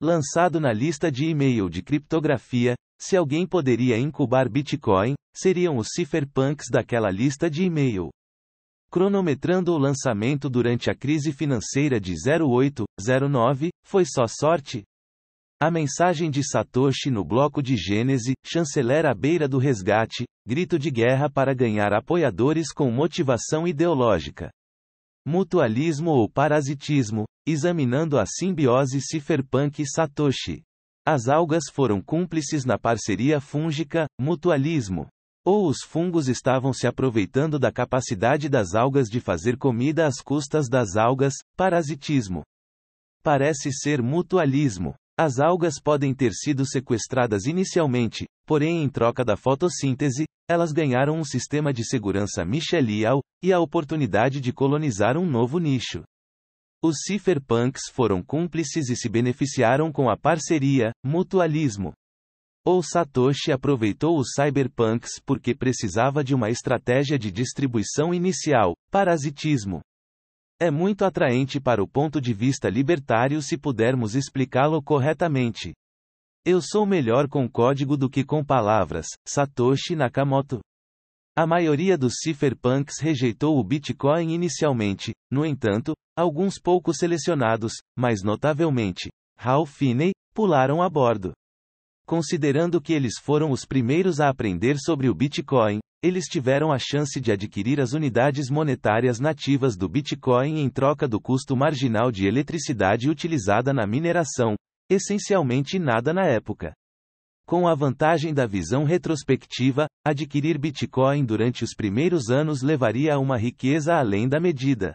Lançado na lista de e-mail de criptografia, se alguém poderia incubar Bitcoin, seriam os cypherpunks daquela lista de e-mail. Cronometrando o lançamento durante a crise financeira de 08, 09, foi só sorte? A mensagem de Satoshi no bloco de Gênese, chanceler à beira do resgate, grito de guerra para ganhar apoiadores com motivação ideológica. Mutualismo ou parasitismo, examinando a simbiose Cypherpunk e Satoshi. As algas foram cúmplices na parceria fúngica, mutualismo. Ou os fungos estavam se aproveitando da capacidade das algas de fazer comida às custas das algas, parasitismo. Parece ser mutualismo. As algas podem ter sido sequestradas inicialmente, porém, em troca da fotossíntese, elas ganharam um sistema de segurança Michelial e a oportunidade de colonizar um novo nicho. Os cypherpunks foram cúmplices e se beneficiaram com a parceria, mutualismo. Ou Satoshi aproveitou os cyberpunks porque precisava de uma estratégia de distribuição inicial, parasitismo. É muito atraente para o ponto de vista libertário se pudermos explicá-lo corretamente. Eu sou melhor com código do que com palavras, Satoshi Nakamoto. A maioria dos cypherpunks rejeitou o Bitcoin inicialmente, no entanto, alguns poucos selecionados, mais notavelmente, Hal Finney, pularam a bordo. Considerando que eles foram os primeiros a aprender sobre o Bitcoin, eles tiveram a chance de adquirir as unidades monetárias nativas do Bitcoin em troca do custo marginal de eletricidade utilizada na mineração, essencialmente nada na época. Com a vantagem da visão retrospectiva, adquirir Bitcoin durante os primeiros anos levaria a uma riqueza além da medida.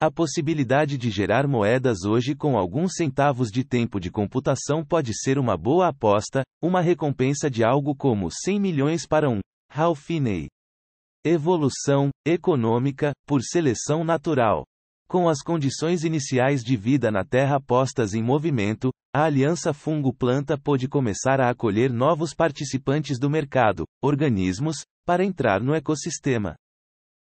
A possibilidade de gerar moedas hoje com alguns centavos de tempo de computação pode ser uma boa aposta, uma recompensa de algo como 100 milhões para um Hal Finney. Evolução econômica por seleção natural. Com as condições iniciais de vida na Terra postas em movimento, a aliança fungo-planta pôde começar a acolher novos participantes do mercado, organismos, para entrar no ecossistema.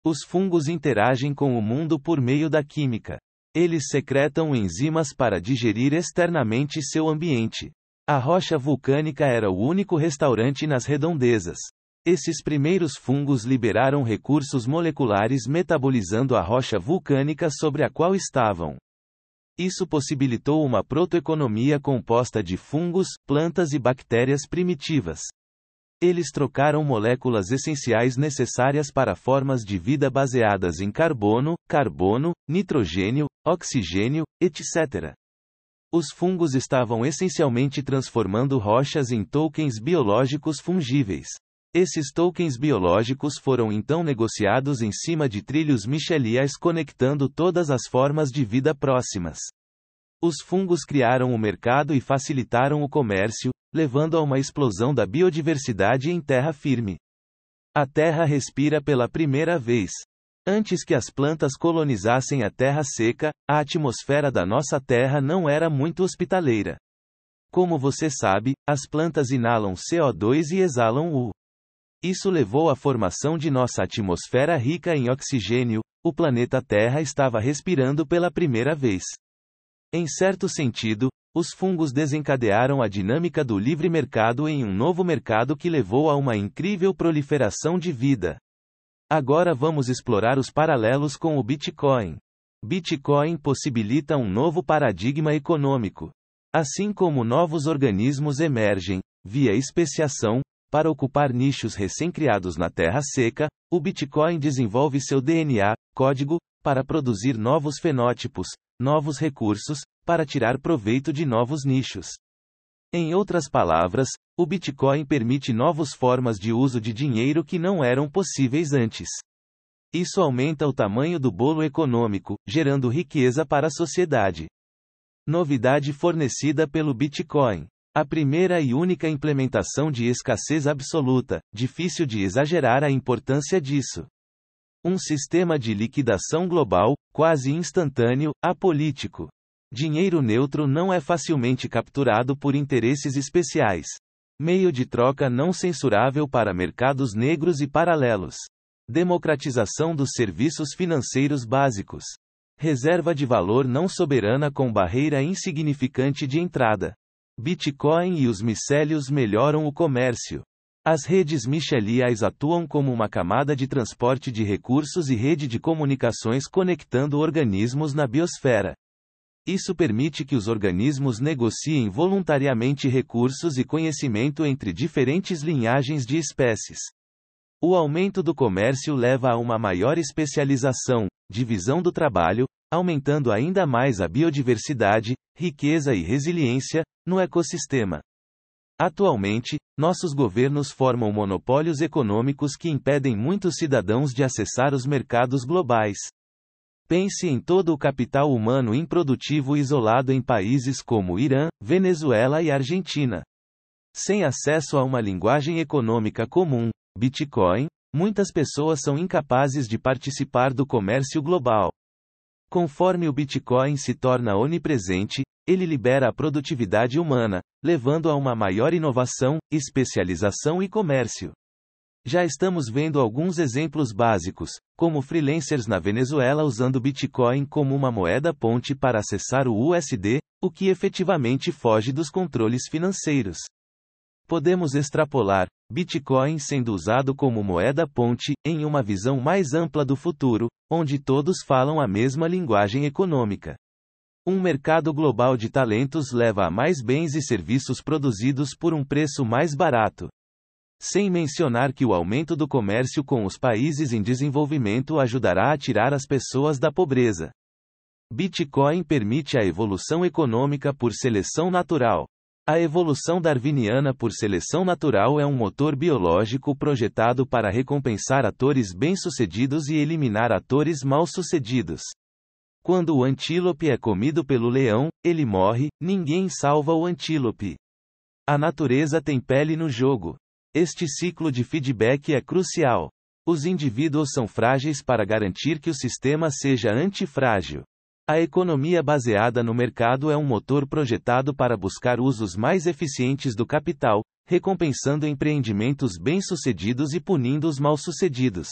Os fungos interagem com o mundo por meio da química. Eles secretam enzimas para digerir externamente seu ambiente. A rocha vulcânica era o único restaurante nas redondezas. Esses primeiros fungos liberaram recursos moleculares metabolizando a rocha vulcânica sobre a qual estavam. Isso possibilitou uma protoeconomia composta de fungos, plantas e bactérias primitivas. Eles trocaram moléculas essenciais necessárias para formas de vida baseadas em carbono, carbono, nitrogênio, oxigênio, etc. Os fungos estavam essencialmente transformando rochas em tokens biológicos fungíveis. Esses tokens biológicos foram então negociados em cima de trilhos micheliais conectando todas as formas de vida próximas. Os fungos criaram o mercado e facilitaram o comércio, levando a uma explosão da biodiversidade em terra firme. A Terra respira pela primeira vez. Antes que as plantas colonizassem a terra seca, a atmosfera da nossa Terra não era muito hospitaleira. Como você sabe, as plantas inalam CO2 e exalam o. Isso levou à formação de nossa atmosfera rica em oxigênio, o planeta Terra estava respirando pela primeira vez. Em certo sentido, os fungos desencadearam a dinâmica do livre mercado em um novo mercado que levou a uma incrível proliferação de vida. Agora vamos explorar os paralelos com o Bitcoin. Bitcoin possibilita um novo paradigma econômico. Assim como novos organismos emergem, via especiação, para ocupar nichos recém-criados na terra seca, o Bitcoin desenvolve seu DNA, código, para produzir novos fenótipos, novos recursos, para tirar proveito de novos nichos. Em outras palavras, o Bitcoin permite novas formas de uso de dinheiro que não eram possíveis antes. Isso aumenta o tamanho do bolo econômico, gerando riqueza para a sociedade. Novidade fornecida pelo Bitcoin. A primeira e única implementação de escassez absoluta, difícil de exagerar a importância disso. Um sistema de liquidação global, quase instantâneo, apolítico. Dinheiro neutro não é facilmente capturado por interesses especiais. Meio de troca não censurável para mercados negros e paralelos. Democratização dos serviços financeiros básicos. Reserva de valor não soberana com barreira insignificante de entrada. Bitcoin e os micélios melhoram o comércio. As redes micheliais atuam como uma camada de transporte de recursos e rede de comunicações conectando organismos na biosfera. Isso permite que os organismos negociem voluntariamente recursos e conhecimento entre diferentes linhagens de espécies. O aumento do comércio leva a uma maior especialização, divisão do trabalho, aumentando ainda mais a biodiversidade, riqueza e resiliência no ecossistema. Atualmente, nossos governos formam monopólios econômicos que impedem muitos cidadãos de acessar os mercados globais. Pense em todo o capital humano improdutivo isolado em países como Irã, Venezuela e Argentina. Sem acesso a uma linguagem econômica comum, Bitcoin, muitas pessoas são incapazes de participar do comércio global. Conforme o Bitcoin se torna onipresente, ele libera a produtividade humana, levando a uma maior inovação, especialização e comércio. Já estamos vendo alguns exemplos básicos, como freelancers na Venezuela usando Bitcoin como uma moeda ponte para acessar o USD, o que efetivamente foge dos controles financeiros. Podemos extrapolar Bitcoin sendo usado como moeda ponte em uma visão mais ampla do futuro, onde todos falam a mesma linguagem econômica. Um mercado global de talentos leva a mais bens e serviços produzidos por um preço mais barato, sem mencionar que o aumento do comércio com os países em desenvolvimento ajudará a tirar as pessoas da pobreza. Bitcoin permite a evolução econômica por seleção natural. A evolução darwiniana por seleção natural é um motor biológico projetado para recompensar atores bem-sucedidos e eliminar atores mal-sucedidos. Quando o antílope é comido pelo leão, ele morre, ninguém salva o antílope. A natureza tem pele no jogo. Este ciclo de feedback é crucial. Os indivíduos são frágeis para garantir que o sistema seja antifrágil. A economia baseada no mercado é um motor projetado para buscar usos mais eficientes do capital, recompensando empreendimentos bem-sucedidos e punindo os mal-sucedidos.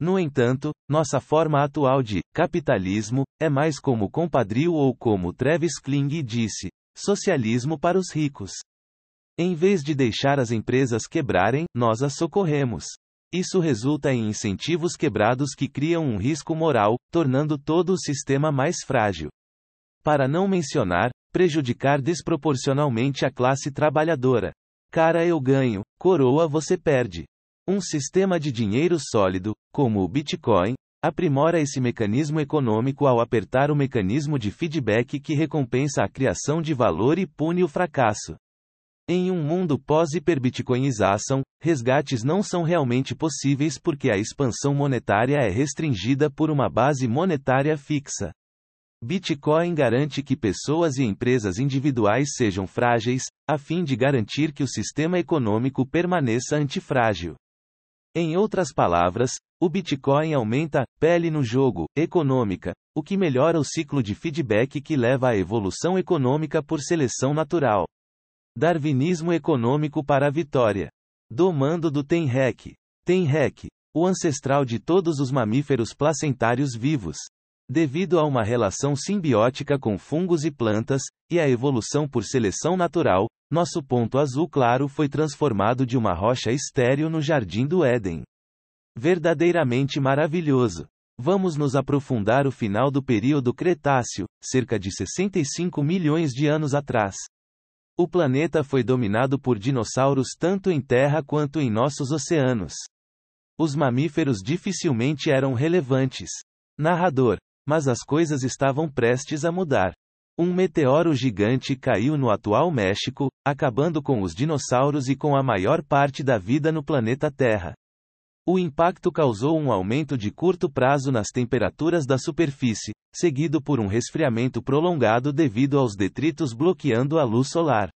No entanto, nossa forma atual de capitalismo é mais como compadrio ou como Travis Kling disse: socialismo para os ricos. Em vez de deixar as empresas quebrarem, nós as socorremos. Isso resulta em incentivos quebrados que criam um risco moral, tornando todo o sistema mais frágil. Para não mencionar, prejudicar desproporcionalmente a classe trabalhadora. Cara eu ganho, coroa você perde. Um sistema de dinheiro sólido, como o Bitcoin, aprimora esse mecanismo econômico ao apertar o mecanismo de feedback que recompensa a criação de valor e pune o fracasso. Em um mundo pós-hiperbitcoinização, resgates não são realmente possíveis porque a expansão monetária é restringida por uma base monetária fixa. Bitcoin garante que pessoas e empresas individuais sejam frágeis, a fim de garantir que o sistema econômico permaneça antifrágil. Em outras palavras, o Bitcoin aumenta pele no jogo econômica, o que melhora o ciclo de feedback que leva à evolução econômica por seleção natural. Darwinismo econômico para a vitória. Domando do Tenrec. Tenrec, o ancestral de todos os mamíferos placentários vivos. Devido a uma relação simbiótica com fungos e plantas, e a evolução por seleção natural, nosso ponto azul claro foi transformado de uma rocha estéril no jardim do Éden. Verdadeiramente maravilhoso. Vamos nos aprofundar o final do período Cretáceo, cerca de 65 milhões de anos atrás. O planeta foi dominado por dinossauros tanto em terra quanto em nossos oceanos. Os mamíferos dificilmente eram relevantes. Narrador. Mas as coisas estavam prestes a mudar. Um meteoro gigante caiu no atual México, acabando com os dinossauros e com a maior parte da vida no planeta Terra. O impacto causou um aumento de curto prazo nas temperaturas da superfície, seguido por um resfriamento prolongado devido aos detritos bloqueando a luz solar.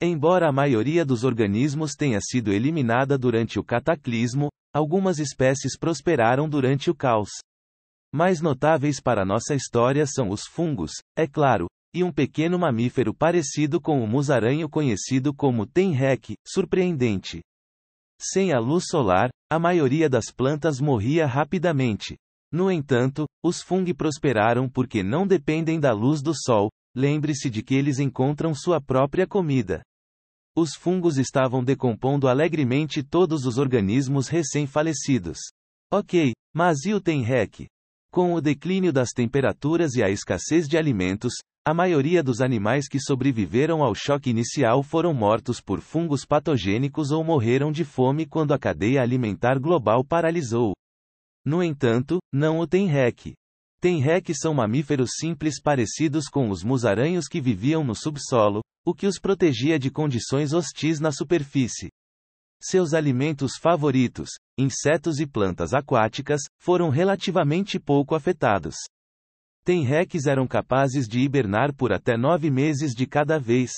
Embora a maioria dos organismos tenha sido eliminada durante o cataclismo, algumas espécies prosperaram durante o caos. Mais notáveis para nossa história são os fungos, é claro, e um pequeno mamífero parecido com o musaranho conhecido como tenrec, surpreendente. Sem a luz solar, a maioria das plantas morria rapidamente. No entanto, os fungos prosperaram porque não dependem da luz do sol, lembre-se de que eles encontram sua própria comida. Os fungos estavam decompondo alegremente todos os organismos recém-falecidos. Ok, mas e o tenrec? Com o declínio das temperaturas e a escassez de alimentos, a maioria dos animais que sobreviveram ao choque inicial foram mortos por fungos patogênicos ou morreram de fome quando a cadeia alimentar global paralisou. No entanto, não o tenrec. Tenrec são mamíferos simples parecidos com os musaranhos que viviam no subsolo, o que os protegia de condições hostis na superfície. Seus alimentos favoritos, insetos e plantas aquáticas, foram relativamente pouco afetados. Tenrecs eram capazes de hibernar por até nove meses de cada vez.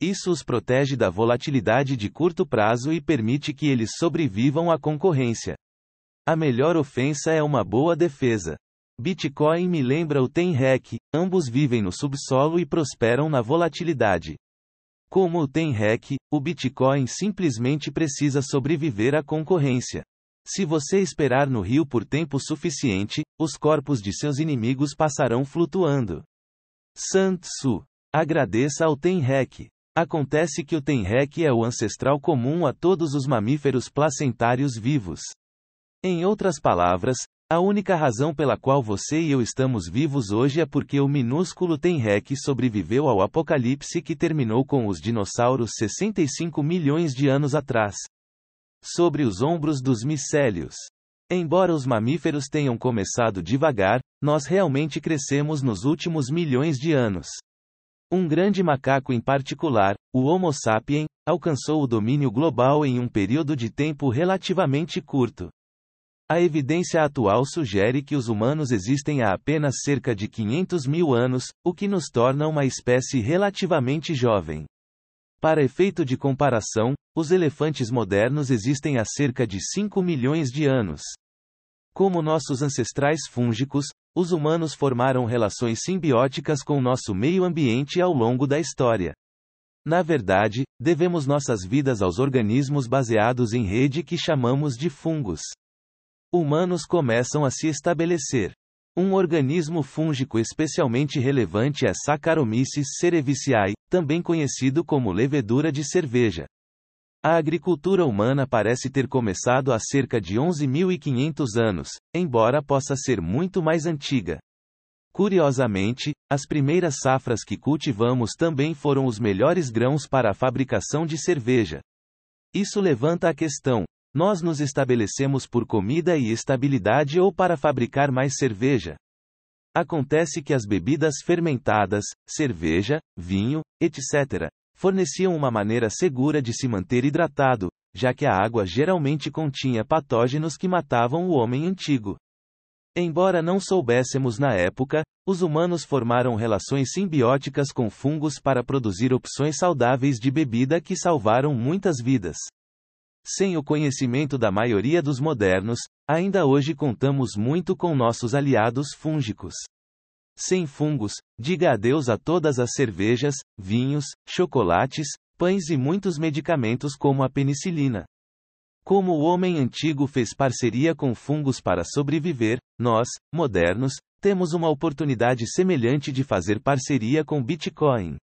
Isso os protege da volatilidade de curto prazo e permite que eles sobrevivam à concorrência. A melhor ofensa é uma boa defesa. Bitcoin me lembra o Tenrec, ambos vivem no subsolo e prosperam na volatilidade. Como o Tenrec, o Bitcoin simplesmente precisa sobreviver à concorrência. Se você esperar no rio por tempo suficiente, os corpos de seus inimigos passarão flutuando. San Tzu. Agradeça ao Tenrec. Acontece que o Tenrec é o ancestral comum a todos os mamíferos placentários vivos. Em outras palavras, a única razão pela qual você e eu estamos vivos hoje é porque o minúsculo Tenrec sobreviveu ao apocalipse que terminou com os dinossauros 65 milhões de anos atrás. Sobre os ombros dos micélios. Embora os mamíferos tenham começado devagar, nós realmente crescemos nos últimos milhões de anos. Um grande macaco em particular, o Homo sapiens, alcançou o domínio global em um período de tempo relativamente curto. A evidência atual sugere que os humanos existem há apenas cerca de 500 mil anos, o que nos torna uma espécie relativamente jovem. Para efeito de comparação, os elefantes modernos existem há cerca de 5 milhões de anos. Como nossos ancestrais fúngicos, os humanos formaram relações simbióticas com nosso meio ambiente ao longo da história. Na verdade, devemos nossas vidas aos organismos baseados em rede que chamamos de fungos. Humanos começam a se estabelecer. Um organismo fúngico especialmente relevante é Saccharomyces cerevisiae, também conhecido como levedura de cerveja. A agricultura humana parece ter começado há cerca de 11.500 anos, embora possa ser muito mais antiga. Curiosamente, as primeiras safras que cultivamos também foram os melhores grãos para a fabricação de cerveja. Isso levanta a questão: nós nos estabelecemos por comida e estabilidade ou para fabricar mais cerveja? Acontece que as bebidas fermentadas, cerveja, vinho, etc., forneciam uma maneira segura de se manter hidratado, já que a água geralmente continha patógenos que matavam o homem antigo. Embora não soubéssemos na época, os humanos formaram relações simbióticas com fungos para produzir opções saudáveis de bebida que salvaram muitas vidas. Sem o conhecimento da maioria dos modernos, ainda hoje contamos muito com nossos aliados fúngicos. Sem fungos, diga adeus a todas as cervejas, vinhos, chocolates, pães e muitos medicamentos como a penicilina. Como o homem antigo fez parceria com fungos para sobreviver, nós, modernos, temos uma oportunidade semelhante de fazer parceria com Bitcoin.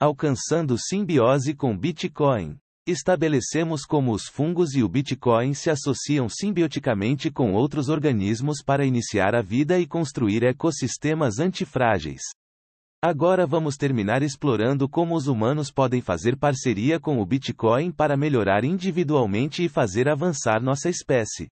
Alcançando simbiose com Bitcoin. Estabelecemos como os fungos e o Bitcoin se associam simbioticamente com outros organismos para iniciar a vida e construir ecossistemas antifrágeis. Agora vamos terminar explorando como os humanos podem fazer parceria com o Bitcoin para melhorar individualmente e fazer avançar nossa espécie.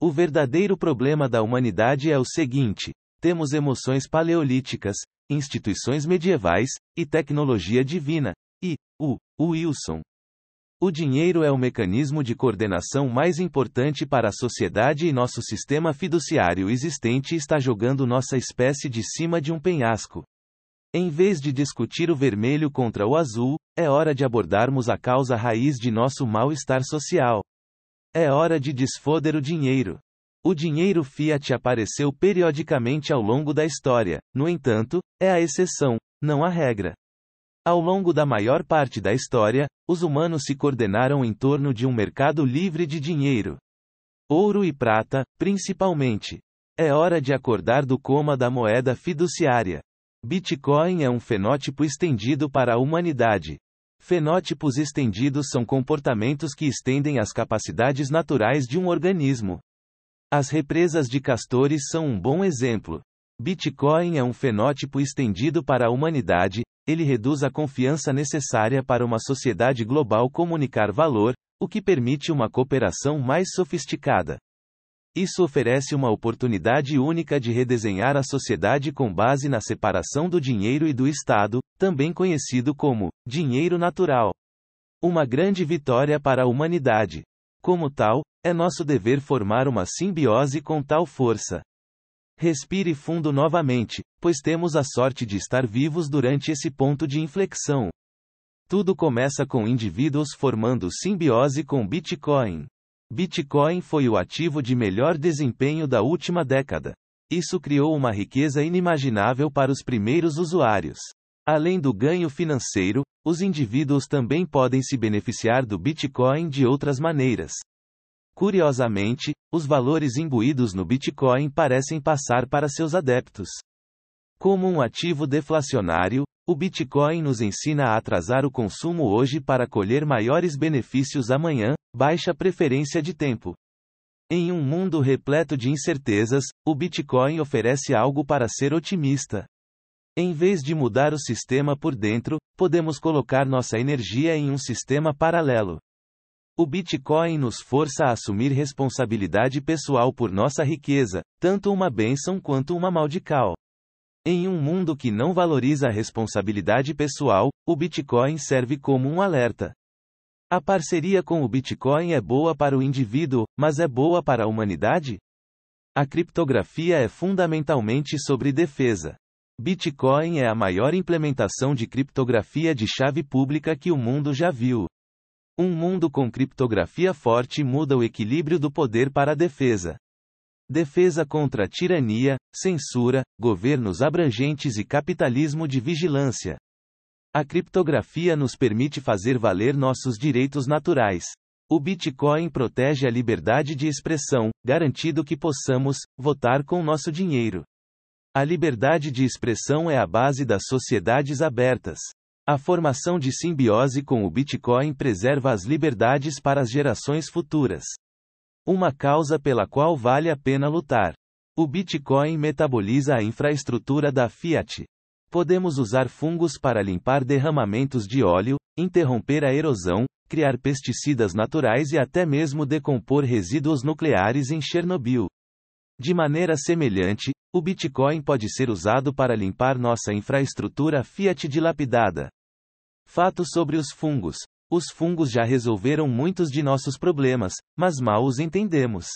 O verdadeiro problema da humanidade é o seguinte: temos emoções paleolíticas, instituições medievais e tecnologia divina. E, o, Wilson, o dinheiro é o mecanismo de coordenação mais importante para a sociedade e nosso sistema fiduciário existente está jogando nossa espécie de cima de um penhasco. Em vez de discutir o vermelho contra o azul, é hora de abordarmos a causa raiz de nosso mal-estar social. É hora de desfoder o dinheiro. O dinheiro fiat apareceu periodicamente ao longo da história, no entanto, é a exceção, não a regra. Ao longo da maior parte da história, os humanos se coordenaram em torno de um mercado livre de dinheiro. Ouro e prata, principalmente. É hora de acordar do coma da moeda fiduciária. Bitcoin é um fenótipo estendido para a humanidade. Fenótipos estendidos são comportamentos que estendem as capacidades naturais de um organismo. As represas de castores são um bom exemplo. Bitcoin é um fenótipo estendido para a humanidade, ele reduz a confiança necessária para uma sociedade global comunicar valor, o que permite uma cooperação mais sofisticada. Isso oferece uma oportunidade única de redesenhar a sociedade com base na separação do dinheiro e do Estado, também conhecido como dinheiro natural. Uma grande vitória para a humanidade. Como tal, é nosso dever formar uma simbiose com tal força. Respire fundo novamente, pois temos a sorte de estar vivos durante esse ponto de inflexão. Tudo começa com indivíduos formando simbiose com Bitcoin. Bitcoin foi o ativo de melhor desempenho da última década. Isso criou uma riqueza inimaginável para os primeiros usuários. Além do ganho financeiro, os indivíduos também podem se beneficiar do Bitcoin de outras maneiras. Curiosamente, os valores imbuídos no Bitcoin parecem passar para seus adeptos. Como um ativo deflacionário, o Bitcoin nos ensina a atrasar o consumo hoje para colher maiores benefícios amanhã, baixa preferência de tempo. Em um mundo repleto de incertezas, o Bitcoin oferece algo para ser otimista. Em vez de mudar o sistema por dentro, podemos colocar nossa energia em um sistema paralelo. O Bitcoin nos força a assumir responsabilidade pessoal por nossa riqueza, tanto uma bênção quanto uma maldical. Em um mundo que não valoriza a responsabilidade pessoal, o Bitcoin serve como um alerta. A parceria com o Bitcoin é boa para o indivíduo, mas é boa para a humanidade? A criptografia é fundamentalmente sobre defesa. Bitcoin é a maior implementação de criptografia de chave pública que o mundo já viu. Um mundo com criptografia forte muda o equilíbrio do poder para a defesa. Defesa contra tirania, censura, governos abrangentes e capitalismo de vigilância. A criptografia nos permite fazer valer nossos direitos naturais. O Bitcoin protege a liberdade de expressão, garantindo que possamos votar com nosso dinheiro. A liberdade de expressão é a base das sociedades abertas. A formação de simbiose com o Bitcoin preserva as liberdades para as gerações futuras. Uma causa pela qual vale a pena lutar. O Bitcoin metaboliza a infraestrutura da Fiat. Podemos usar fungos para limpar derramamentos de óleo, interromper a erosão, criar pesticidas naturais e até mesmo decompor resíduos nucleares em Chernobyl. De maneira semelhante, o Bitcoin pode ser usado para limpar nossa infraestrutura Fiat dilapidada. Fato sobre os fungos. Os fungos já resolveram muitos de nossos problemas, mas mal os entendemos.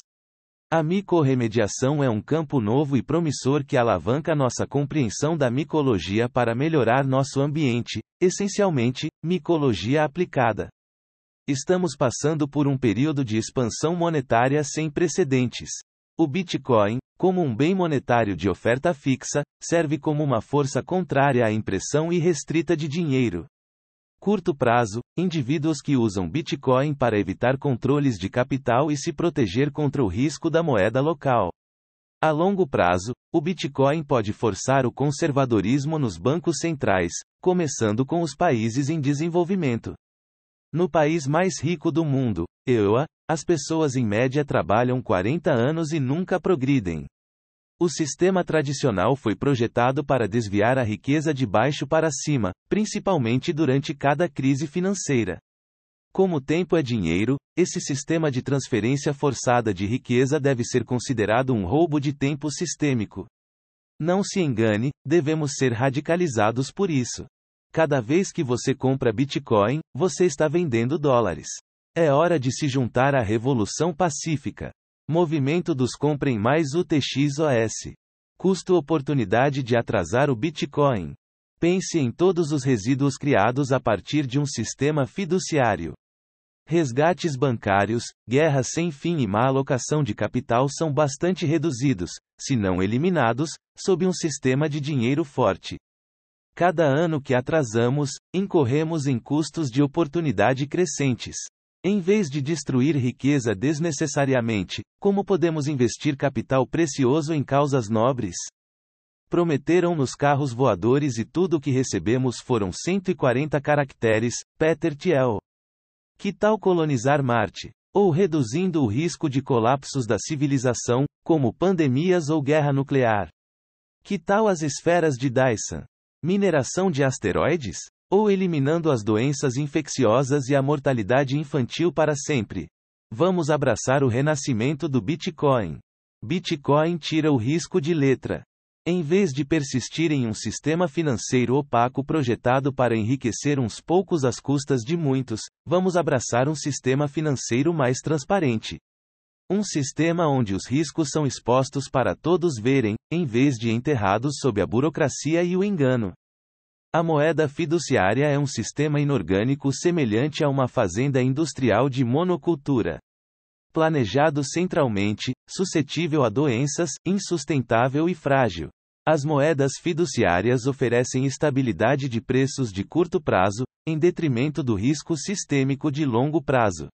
A micorremediação é um campo novo e promissor que alavanca nossa compreensão da micologia para melhorar nosso ambiente, essencialmente, micologia aplicada. Estamos passando por um período de expansão monetária sem precedentes. O Bitcoin, como um bem monetário de oferta fixa, serve como uma força contrária à impressão irrestrita de dinheiro. Curto prazo, indivíduos que usam Bitcoin para evitar controles de capital e se proteger contra o risco da moeda local. A longo prazo, o Bitcoin pode forçar o conservadorismo nos bancos centrais, começando com os países em desenvolvimento. No país mais rico do mundo, EUA, as pessoas em média trabalham 40 anos e nunca progridem. O sistema tradicional foi projetado para desviar a riqueza de baixo para cima, principalmente durante cada crise financeira. Como o tempo é dinheiro, esse sistema de transferência forçada de riqueza deve ser considerado um roubo de tempo sistêmico. Não se engane, devemos ser radicalizados por isso. Cada vez que você compra Bitcoin, você está vendendo dólares. É hora de se juntar à revolução pacífica. Movimento dos comprem mais UTXOS. Custo-oportunidade de atrasar o Bitcoin. Pense em todos os resíduos criados a partir de um sistema fiduciário. Resgates bancários, guerras sem fim e má alocação de capital são bastante reduzidos, se não eliminados, sob um sistema de dinheiro forte. Cada ano que atrasamos, incorremos em custos de oportunidade crescentes. Em vez de destruir riqueza desnecessariamente, como podemos investir capital precioso em causas nobres? Prometeram-nos carros voadores e tudo o que recebemos foram 140 caracteres, Peter Thiel. Que tal colonizar Marte? Ou reduzindo o risco de colapsos da civilização, como pandemias ou guerra nuclear? Que tal as esferas de Dyson? Mineração de asteroides? Ou eliminando as doenças infecciosas e a mortalidade infantil para sempre. Vamos abraçar o renascimento do Bitcoin. Bitcoin tira o risco de letra. Em vez de persistir em um sistema financeiro opaco projetado para enriquecer uns poucos às custas de muitos, vamos abraçar um sistema financeiro mais transparente. Um sistema onde os riscos são expostos para todos verem, em vez de enterrados sob a burocracia e o engano. A moeda fiduciária é um sistema inorgânico semelhante a uma fazenda industrial de monocultura. Planejado centralmente, suscetível a doenças, insustentável e frágil. As moedas fiduciárias oferecem estabilidade de preços de curto prazo, em detrimento do risco sistêmico de longo prazo.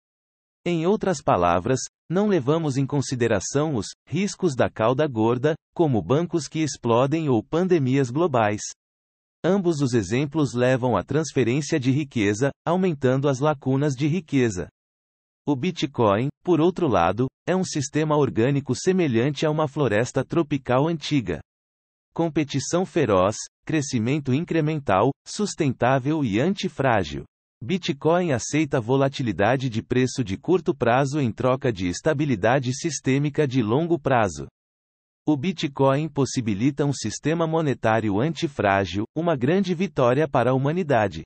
Em outras palavras, não levamos em consideração os riscos da cauda gorda, como bancos que explodem ou pandemias globais. Ambos os exemplos levam à transferência de riqueza, aumentando as lacunas de riqueza. O Bitcoin, por outro lado, é um sistema orgânico semelhante a uma floresta tropical antiga. Competição feroz, crescimento incremental, sustentável e antifrágil. Bitcoin aceita volatilidade de preço de curto prazo em troca de estabilidade sistêmica de longo prazo. O Bitcoin possibilita um sistema monetário antifrágil, uma grande vitória para a humanidade.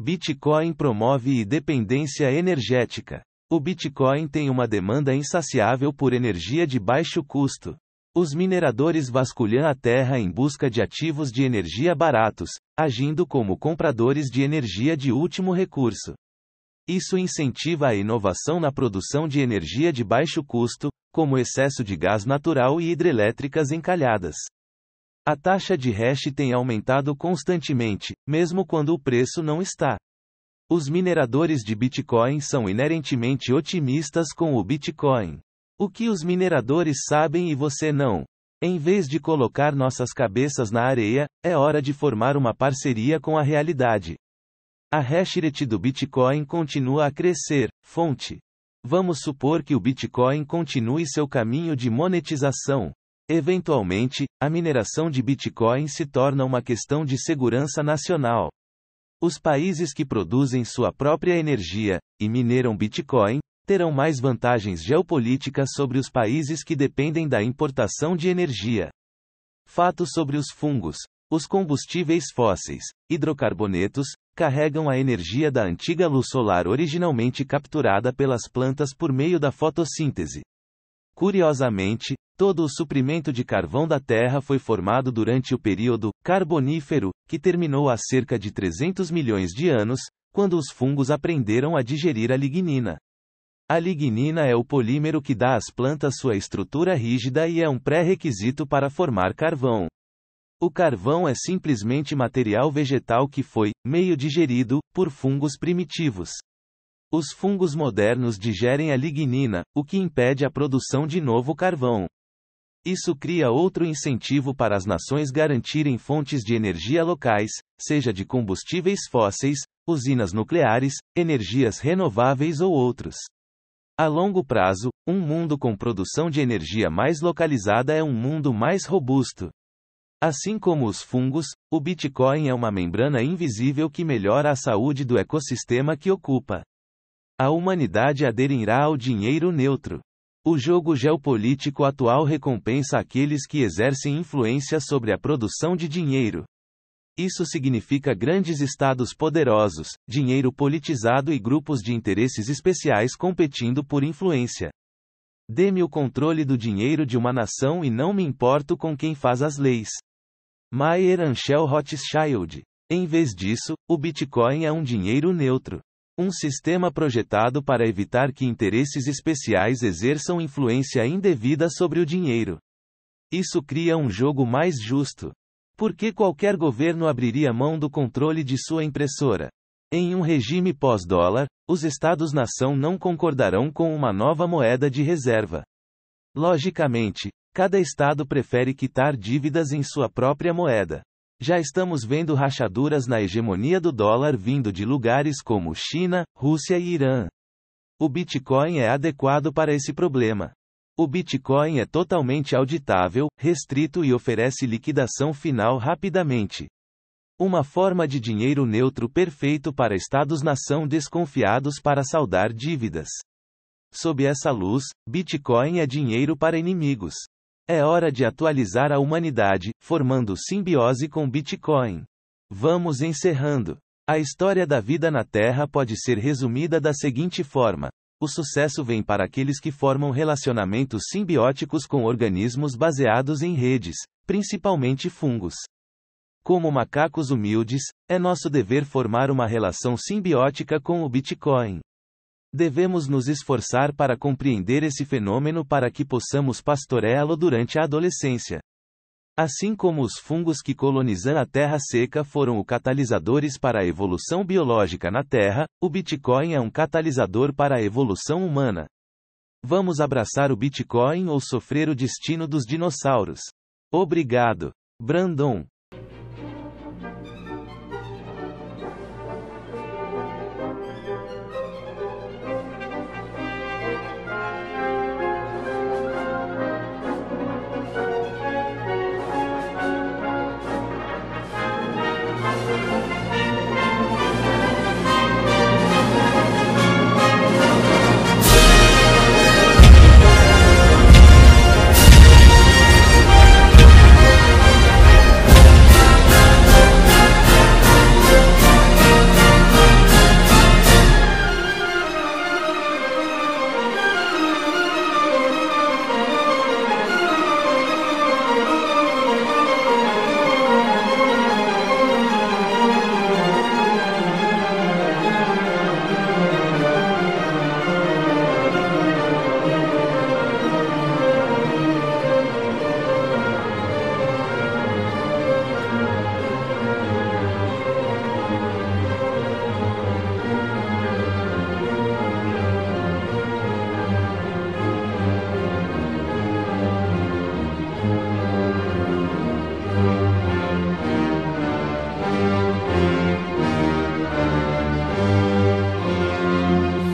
Bitcoin promove independência energética. O Bitcoin tem uma demanda insaciável por energia de baixo custo. Os mineradores vasculham a terra em busca de ativos de energia baratos, agindo como compradores de energia de último recurso. Isso incentiva a inovação na produção de energia de baixo custo, como excesso de gás natural e hidrelétricas encalhadas. A taxa de hash tem aumentado constantemente, mesmo quando o preço não está. Os mineradores de Bitcoin são inerentemente otimistas com o Bitcoin. O que os mineradores sabem e você não? Em vez de colocar nossas cabeças na areia, é hora de formar uma parceria com a realidade. A hashrate do Bitcoin continua a crescer. Fonte. Vamos supor que o Bitcoin continue seu caminho de monetização. Eventualmente, a mineração de Bitcoin se torna uma questão de segurança nacional. Os países que produzem sua própria energia e mineram Bitcoin terão mais vantagens geopolíticas sobre os países que dependem da importação de energia. Fatos sobre os fungos. Os combustíveis fósseis, hidrocarbonetos, carregam a energia da antiga luz solar originalmente capturada pelas plantas por meio da fotossíntese. Curiosamente, todo o suprimento de carvão da Terra foi formado durante o período Carbonífero, que terminou há cerca de 300 milhões de anos, quando os fungos aprenderam a digerir a lignina. A lignina é o polímero que dá às plantas sua estrutura rígida e é um pré-requisito para formar carvão. O carvão é simplesmente material vegetal que foi, meio digerido, por fungos primitivos. Os fungos modernos digerem a lignina, o que impede a produção de novo carvão. Isso cria outro incentivo para as nações garantirem fontes de energia locais, seja de combustíveis fósseis, usinas nucleares, energias renováveis ou outros. A longo prazo, um mundo com produção de energia mais localizada é um mundo mais robusto. Assim como os fungos, o Bitcoin é uma membrana invisível que melhora a saúde do ecossistema que ocupa. A humanidade aderirá ao dinheiro neutro. O jogo geopolítico atual recompensa aqueles que exercem influência sobre a produção de dinheiro. Isso significa grandes estados poderosos, dinheiro politizado e grupos de interesses especiais competindo por influência. Dê-me o controle do dinheiro de uma nação e não me importo com quem faz as leis. Mayer Anschel Rothschild. Em vez disso, o Bitcoin é um dinheiro neutro. Um sistema projetado para evitar que interesses especiais exerçam influência indevida sobre o dinheiro. Isso cria um jogo mais justo. Por que qualquer governo abriria mão do controle de sua impressora? Em um regime pós-dólar, os Estados-nação não concordarão com uma nova moeda de reserva. Logicamente, cada Estado prefere quitar dívidas em sua própria moeda. Já estamos vendo rachaduras na hegemonia do dólar vindo de lugares como China, Rússia e Irã. O Bitcoin é adequado para esse problema. O Bitcoin é totalmente auditável, restrito e oferece liquidação final rapidamente. Uma forma de dinheiro neutro perfeito para estados-nação desconfiados para saldar dívidas. Sob essa luz, Bitcoin é dinheiro para inimigos. É hora de atualizar a humanidade, formando simbiose com Bitcoin. Vamos encerrando. A história da vida na Terra pode ser resumida da seguinte forma: o sucesso vem para aqueles que formam relacionamentos simbióticos com organismos baseados em redes, principalmente fungos. Como macacos humildes, é nosso dever formar uma relação simbiótica com o Bitcoin. Devemos nos esforçar para compreender esse fenômeno para que possamos pastoreá-lo durante a adolescência. Assim como os fungos que colonizam a terra seca foram o catalisadores para a evolução biológica na Terra, o Bitcoin é um catalisador para a evolução humana. Vamos abraçar o Bitcoin ou sofrer o destino dos dinossauros? Obrigado. Brandon